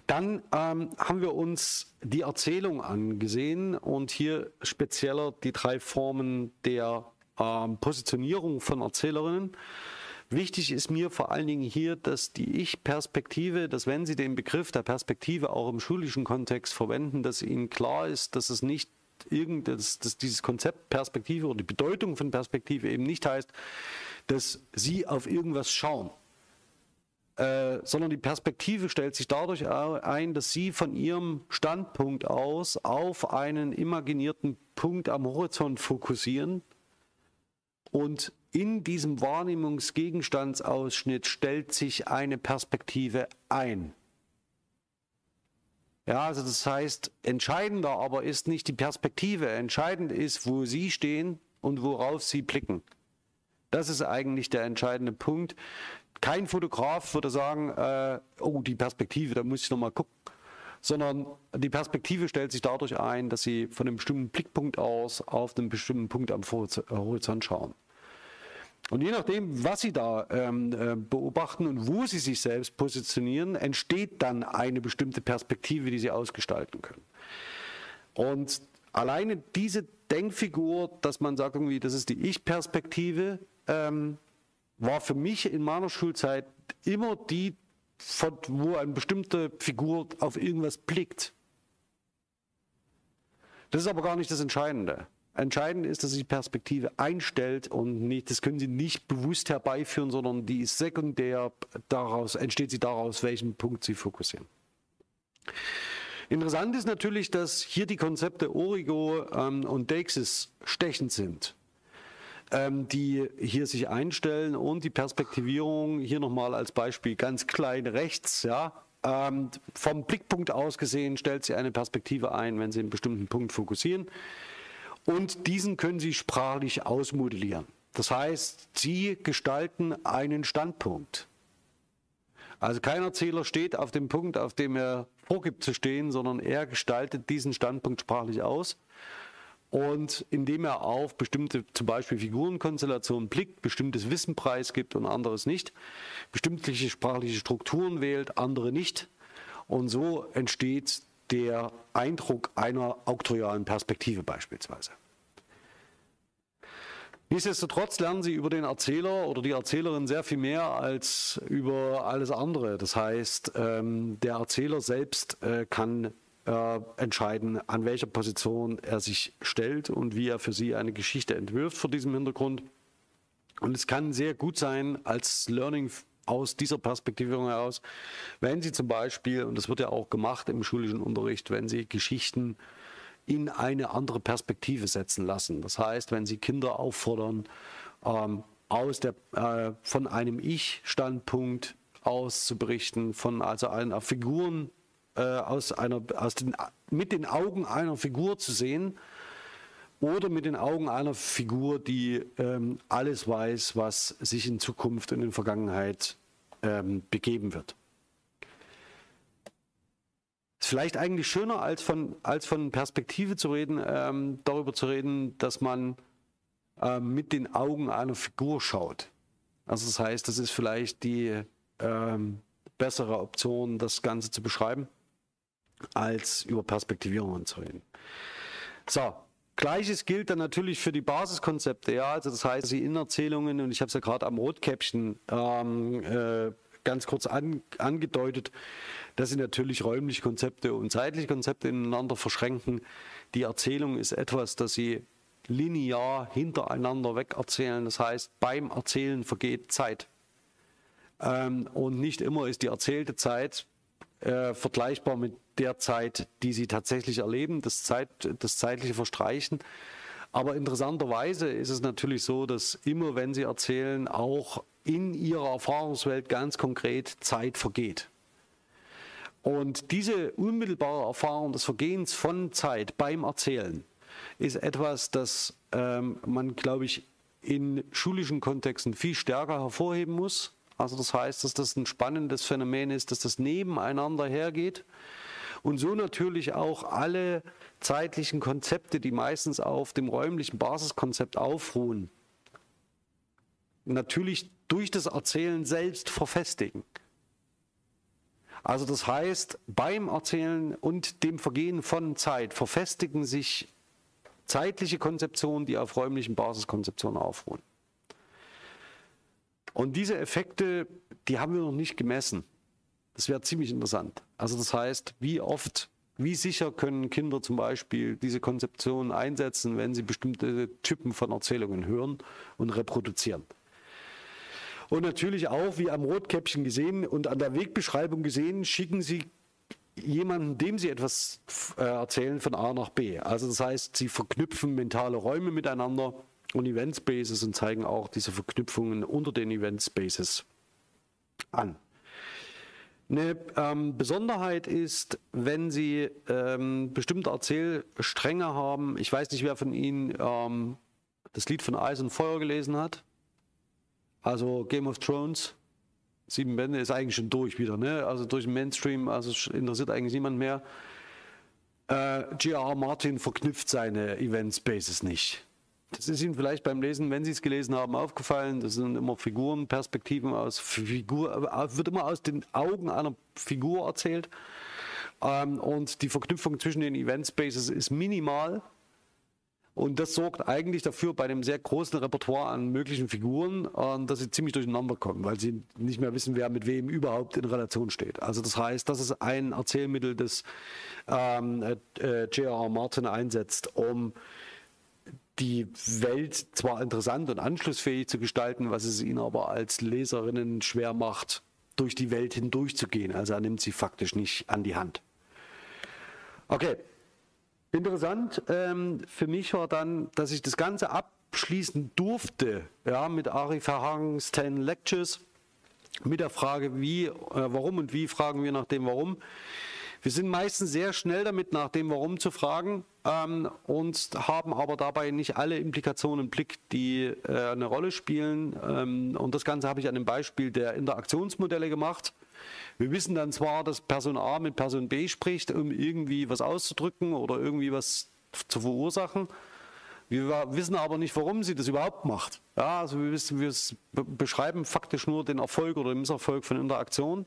Dann ähm, haben wir uns die Erzählung angesehen und hier spezieller die drei Formen der ähm, Positionierung von Erzählerinnen. Wichtig ist mir vor allen Dingen hier, dass die Ich-Perspektive, dass wenn Sie den Begriff der Perspektive auch im schulischen Kontext verwenden, dass Ihnen klar ist, dass es nicht irgend, dass, dass dieses Konzept Perspektive oder die Bedeutung von Perspektive eben nicht heißt, dass Sie auf irgendwas schauen, äh, sondern die Perspektive stellt sich dadurch ein, dass Sie von Ihrem Standpunkt aus auf einen imaginierten Punkt am Horizont fokussieren und in diesem Wahrnehmungsgegenstandsausschnitt stellt sich eine Perspektive ein. Ja, also das heißt, entscheidender aber ist nicht die Perspektive, entscheidend ist, wo Sie stehen und worauf Sie blicken. Das ist eigentlich der entscheidende Punkt. Kein Fotograf würde sagen, äh, oh, die Perspektive, da muss ich nochmal gucken. Sondern die Perspektive stellt sich dadurch ein, dass Sie von einem bestimmten Blickpunkt aus auf einen bestimmten Punkt am Horizont schauen. Und je nachdem, was Sie da ähm, äh, beobachten und wo Sie sich selbst positionieren, entsteht dann eine bestimmte Perspektive, die Sie ausgestalten können. Und alleine diese Denkfigur, dass man sagt, irgendwie, das ist die Ich-Perspektive, ähm, war für mich in meiner Schulzeit immer die, von, wo eine bestimmte Figur auf irgendwas blickt. Das ist aber gar nicht das Entscheidende. Entscheidend ist, dass sich die Perspektive einstellt und nicht, das können Sie nicht bewusst herbeiführen, sondern die ist sekundär, daraus entsteht sie daraus, welchen Punkt Sie fokussieren. Interessant ist natürlich, dass hier die Konzepte Origo ähm, und Deixis stechend sind, ähm, die hier sich einstellen und die Perspektivierung hier nochmal als Beispiel ganz klein rechts, ja, ähm, vom Blickpunkt aus gesehen stellt sie eine Perspektive ein, wenn Sie einen bestimmten Punkt fokussieren und diesen können Sie sprachlich ausmodellieren. Das heißt, Sie gestalten einen Standpunkt. Also kein Erzähler steht auf dem Punkt, auf dem er vorgibt zu stehen, sondern er gestaltet diesen Standpunkt sprachlich aus. Und indem er auf bestimmte, zum Beispiel Figurenkonstellationen blickt, bestimmtes Wissen preisgibt und anderes nicht, bestimmte sprachliche Strukturen wählt, andere nicht. Und so entsteht der Eindruck einer auktorialen Perspektive beispielsweise. Nichtsdestotrotz lernen Sie über den Erzähler oder die Erzählerin sehr viel mehr als über alles andere. Das heißt, ähm, der Erzähler selbst äh, kann äh, entscheiden, an welcher Position er sich stellt und wie er für Sie eine Geschichte entwirft vor diesem Hintergrund. Und es kann sehr gut sein als Learning aus dieser Perspektivierung heraus, wenn Sie zum Beispiel, und das wird ja auch gemacht im schulischen Unterricht, wenn Sie Geschichten in eine andere Perspektive setzen lassen. Das heißt, wenn Sie Kinder auffordern, ähm, aus der, äh, von einem Ich-Standpunkt aus zu berichten, von also einer Figuren äh, aus einer, aus den, mit den Augen einer Figur zu sehen oder mit den Augen einer Figur, die ähm, alles weiß, was sich in Zukunft und in Vergangenheit ähm, begeben wird. Ist vielleicht eigentlich schöner, als von, als von Perspektive zu reden, ähm, darüber zu reden, dass man ähm, mit den Augen einer Figur schaut. Also das heißt, das ist vielleicht die ähm, bessere Option, das Ganze zu beschreiben, als über Perspektivierungen zu reden. So, Gleiches gilt dann natürlich für die Basiskonzepte, ja, also das heißt, die Innerzählungen, und ich habe es ja gerade am Rotkäppchen ähm, äh, ganz kurz an, angedeutet, dass sie natürlich räumliche Konzepte und zeitliche Konzepte ineinander verschränken. Die Erzählung ist etwas, das sie linear hintereinander weg erzählen. Das heißt, beim Erzählen vergeht Zeit. Ähm, und nicht immer ist die erzählte Zeit äh, vergleichbar mit der Zeit, die sie tatsächlich erleben, das, Zeit, das zeitliche Verstreichen. Aber interessanterweise ist es natürlich so, dass immer, wenn sie erzählen, auch in ihrer Erfahrungswelt ganz konkret Zeit vergeht. Und diese unmittelbare Erfahrung des Vergehens von Zeit beim Erzählen ist etwas, das ähm, man, glaube ich, in schulischen Kontexten viel stärker hervorheben muss. Also das heißt, dass das ein spannendes Phänomen ist, dass das nebeneinander hergeht und so natürlich auch alle zeitlichen Konzepte, die meistens auf dem räumlichen Basiskonzept aufruhen, natürlich durch das Erzählen selbst verfestigen. Also das heißt, beim Erzählen und dem Vergehen von Zeit verfestigen sich zeitliche Konzeptionen, die auf räumlichen Basiskonzeptionen aufruhen. Und diese Effekte, die haben wir noch nicht gemessen. Das wäre ziemlich interessant. Also das heißt, wie oft, wie sicher können Kinder zum Beispiel diese Konzeption einsetzen, wenn sie bestimmte Typen von Erzählungen hören und reproduzieren. Und natürlich auch, wie am Rotkäppchen gesehen und an der Wegbeschreibung gesehen, schicken Sie jemanden, dem Sie etwas äh, erzählen, von A nach B. Also das heißt, Sie verknüpfen mentale Räume miteinander und Event Spaces und zeigen auch diese Verknüpfungen unter den Event Spaces an. Eine ähm, Besonderheit ist, wenn Sie ähm, bestimmte Erzählstränge haben. Ich weiß nicht, wer von Ihnen ähm, das Lied von Eis und Feuer gelesen hat. Also Game of Thrones, sieben Bände, ist eigentlich schon durch wieder, ne? Also durch den Mainstream, also interessiert eigentlich niemand mehr. Äh, G.R.R. Martin verknüpft seine Event Spaces nicht. Das ist Ihnen vielleicht beim Lesen, wenn Sie es gelesen haben, aufgefallen. Das sind immer Figurenperspektiven aus Figur, äh, wird immer aus den Augen einer Figur erzählt. Ähm, und die Verknüpfung zwischen den Event Spaces ist minimal. Und das sorgt eigentlich dafür bei dem sehr großen Repertoire an möglichen Figuren, äh, dass sie ziemlich durcheinander kommen, weil sie nicht mehr wissen, wer mit wem überhaupt in Relation steht. Also das heißt, das ist ein Erzählmittel, das ähm, äh, J.R.R. Martin einsetzt, um die Welt zwar interessant und anschlussfähig zu gestalten, was es ihnen aber als Leserinnen schwer macht, durch die Welt hindurchzugehen. Also er nimmt sie faktisch nicht an die Hand. Okay, Interessant ähm, für mich war dann, dass ich das Ganze abschließen durfte, ja, mit Ari Verhagens 10 Lectures, mit der Frage, wie, äh, warum und wie fragen wir nach dem Warum. Wir sind meistens sehr schnell damit, nach dem Warum zu fragen ähm, und haben aber dabei nicht alle Implikationen im Blick, die äh, eine Rolle spielen. Ähm, und das Ganze habe ich an dem Beispiel der Interaktionsmodelle gemacht. Wir wissen dann zwar, dass Person A mit Person B spricht, um irgendwie was auszudrücken oder irgendwie was zu verursachen. Wir wissen aber nicht, warum sie das überhaupt macht. Ja, also wir, wissen, wir beschreiben faktisch nur den Erfolg oder den Misserfolg von Interaktion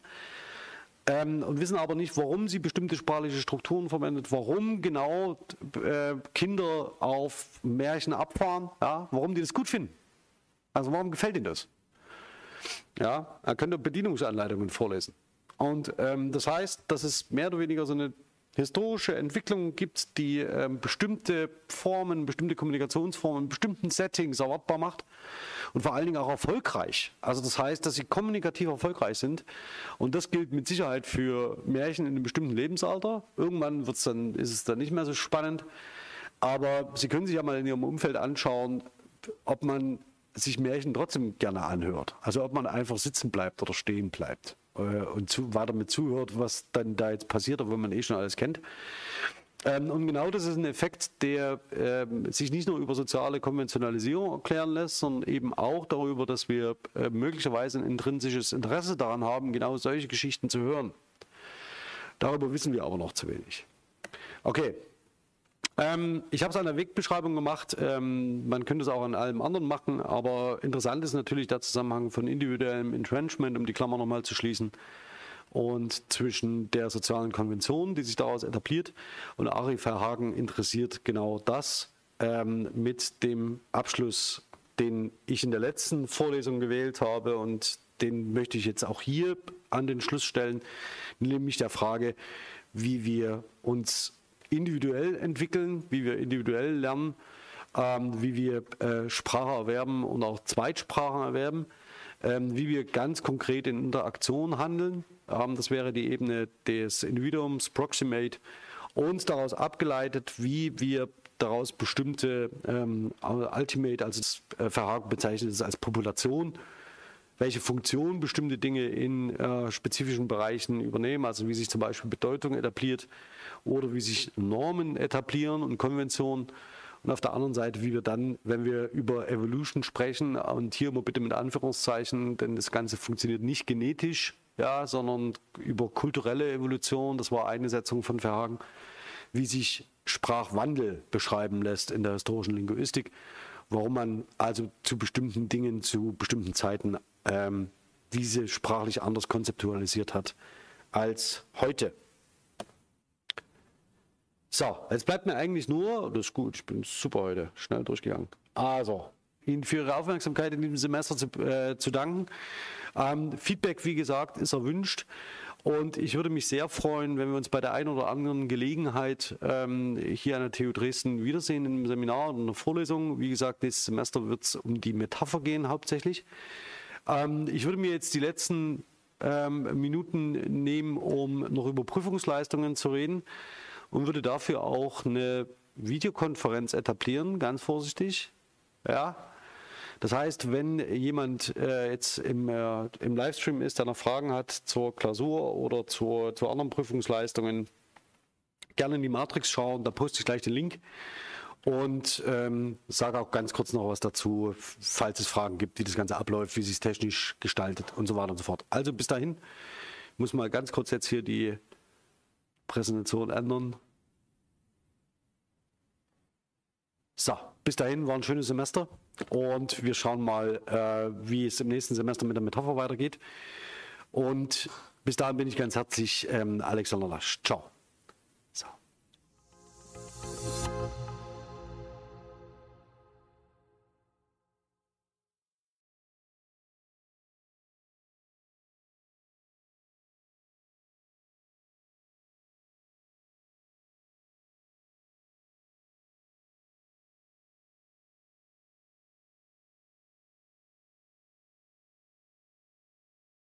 ähm, und wissen aber nicht, warum sie bestimmte sprachliche Strukturen verwendet, warum genau äh, Kinder auf Märchen abfahren, ja, warum die das gut finden. Also warum gefällt ihnen das? Ja, er könnte Bedienungsanleitungen vorlesen. Und ähm, das heißt, dass es mehr oder weniger so eine historische Entwicklung gibt, die ähm, bestimmte Formen, bestimmte Kommunikationsformen in bestimmten Settings erwartbar macht und vor allen Dingen auch erfolgreich. Also das heißt, dass sie kommunikativ erfolgreich sind und das gilt mit Sicherheit für Märchen in einem bestimmten Lebensalter. Irgendwann wird's dann, ist es dann nicht mehr so spannend, aber Sie können sich ja mal in Ihrem Umfeld anschauen, ob man sich Märchen trotzdem gerne anhört. Also ob man einfach sitzen bleibt oder stehen bleibt und zu, weiter mit zuhört, was dann da jetzt passiert, obwohl man eh schon alles kennt. Ähm, und genau das ist ein Effekt, der äh, sich nicht nur über soziale Konventionalisierung erklären lässt, sondern eben auch darüber, dass wir äh, möglicherweise ein intrinsisches Interesse daran haben, genau solche Geschichten zu hören. Darüber wissen wir aber noch zu wenig. Okay, ähm, ich habe es an der Wegbeschreibung gemacht. Ähm, man könnte es auch an allem anderen machen, aber interessant ist natürlich der Zusammenhang von individuellem Entrenchment, um die Klammer nochmal zu schließen, und zwischen der sozialen Konvention, die sich daraus etabliert. Und Ari Verhagen interessiert genau das ähm, mit dem Abschluss, den ich in der letzten Vorlesung gewählt habe und den möchte ich jetzt auch hier an den Schluss stellen, nämlich der Frage, wie wir uns individuell entwickeln, wie wir individuell lernen, ähm, wie wir äh, Sprache erwerben und auch Zweitsprachen erwerben, ähm, wie wir ganz konkret in Interaktion handeln. Ähm, das wäre die Ebene des Individuums, Proximate, und daraus abgeleitet, wie wir daraus bestimmte ähm, Ultimate, also äh, Verhagen bezeichnet es als Population, welche Funktion bestimmte Dinge in äh, spezifischen Bereichen übernehmen, also wie sich zum Beispiel Bedeutung etabliert oder wie sich Normen etablieren und Konventionen. Und auf der anderen Seite, wie wir dann, wenn wir über Evolution sprechen, und hier immer bitte mit Anführungszeichen, denn das Ganze funktioniert nicht genetisch, ja, sondern über kulturelle Evolution, das war eine Setzung von Verhagen, wie sich Sprachwandel beschreiben lässt in der historischen Linguistik, warum man also zu bestimmten Dingen, zu bestimmten Zeiten ähm, diese sprachlich anders konzeptualisiert hat als heute. So, jetzt bleibt mir eigentlich nur, das ist gut, ich bin super heute, schnell durchgegangen. Also, Ihnen für Ihre Aufmerksamkeit in diesem Semester zu, äh, zu danken. Ähm, Feedback, wie gesagt, ist erwünscht. Und ich würde mich sehr freuen, wenn wir uns bei der einen oder anderen Gelegenheit ähm, hier an der TU Dresden wiedersehen im Seminar und in der Vorlesung. Wie gesagt, nächstes Semester wird es um die Metapher gehen hauptsächlich. Ähm, ich würde mir jetzt die letzten ähm, Minuten nehmen, um noch über Prüfungsleistungen zu reden und würde dafür auch eine Videokonferenz etablieren, ganz vorsichtig. Ja. Das heißt, wenn jemand äh, jetzt im, äh, im Livestream ist, der noch Fragen hat zur Klausur oder zur, zu anderen Prüfungsleistungen, gerne in die Matrix schauen, da poste ich gleich den Link. Und ähm, sage auch ganz kurz noch was dazu, falls es Fragen gibt, wie das Ganze abläuft, wie sich es technisch gestaltet und so weiter und so fort. Also bis dahin, ich muss mal ganz kurz jetzt hier die Präsentation ändern. So, bis dahin war ein schönes Semester und wir schauen mal, äh, wie es im nächsten Semester mit der Metapher weitergeht. Und bis dahin bin ich ganz herzlich ähm, Alexander Lasch. Ciao. So.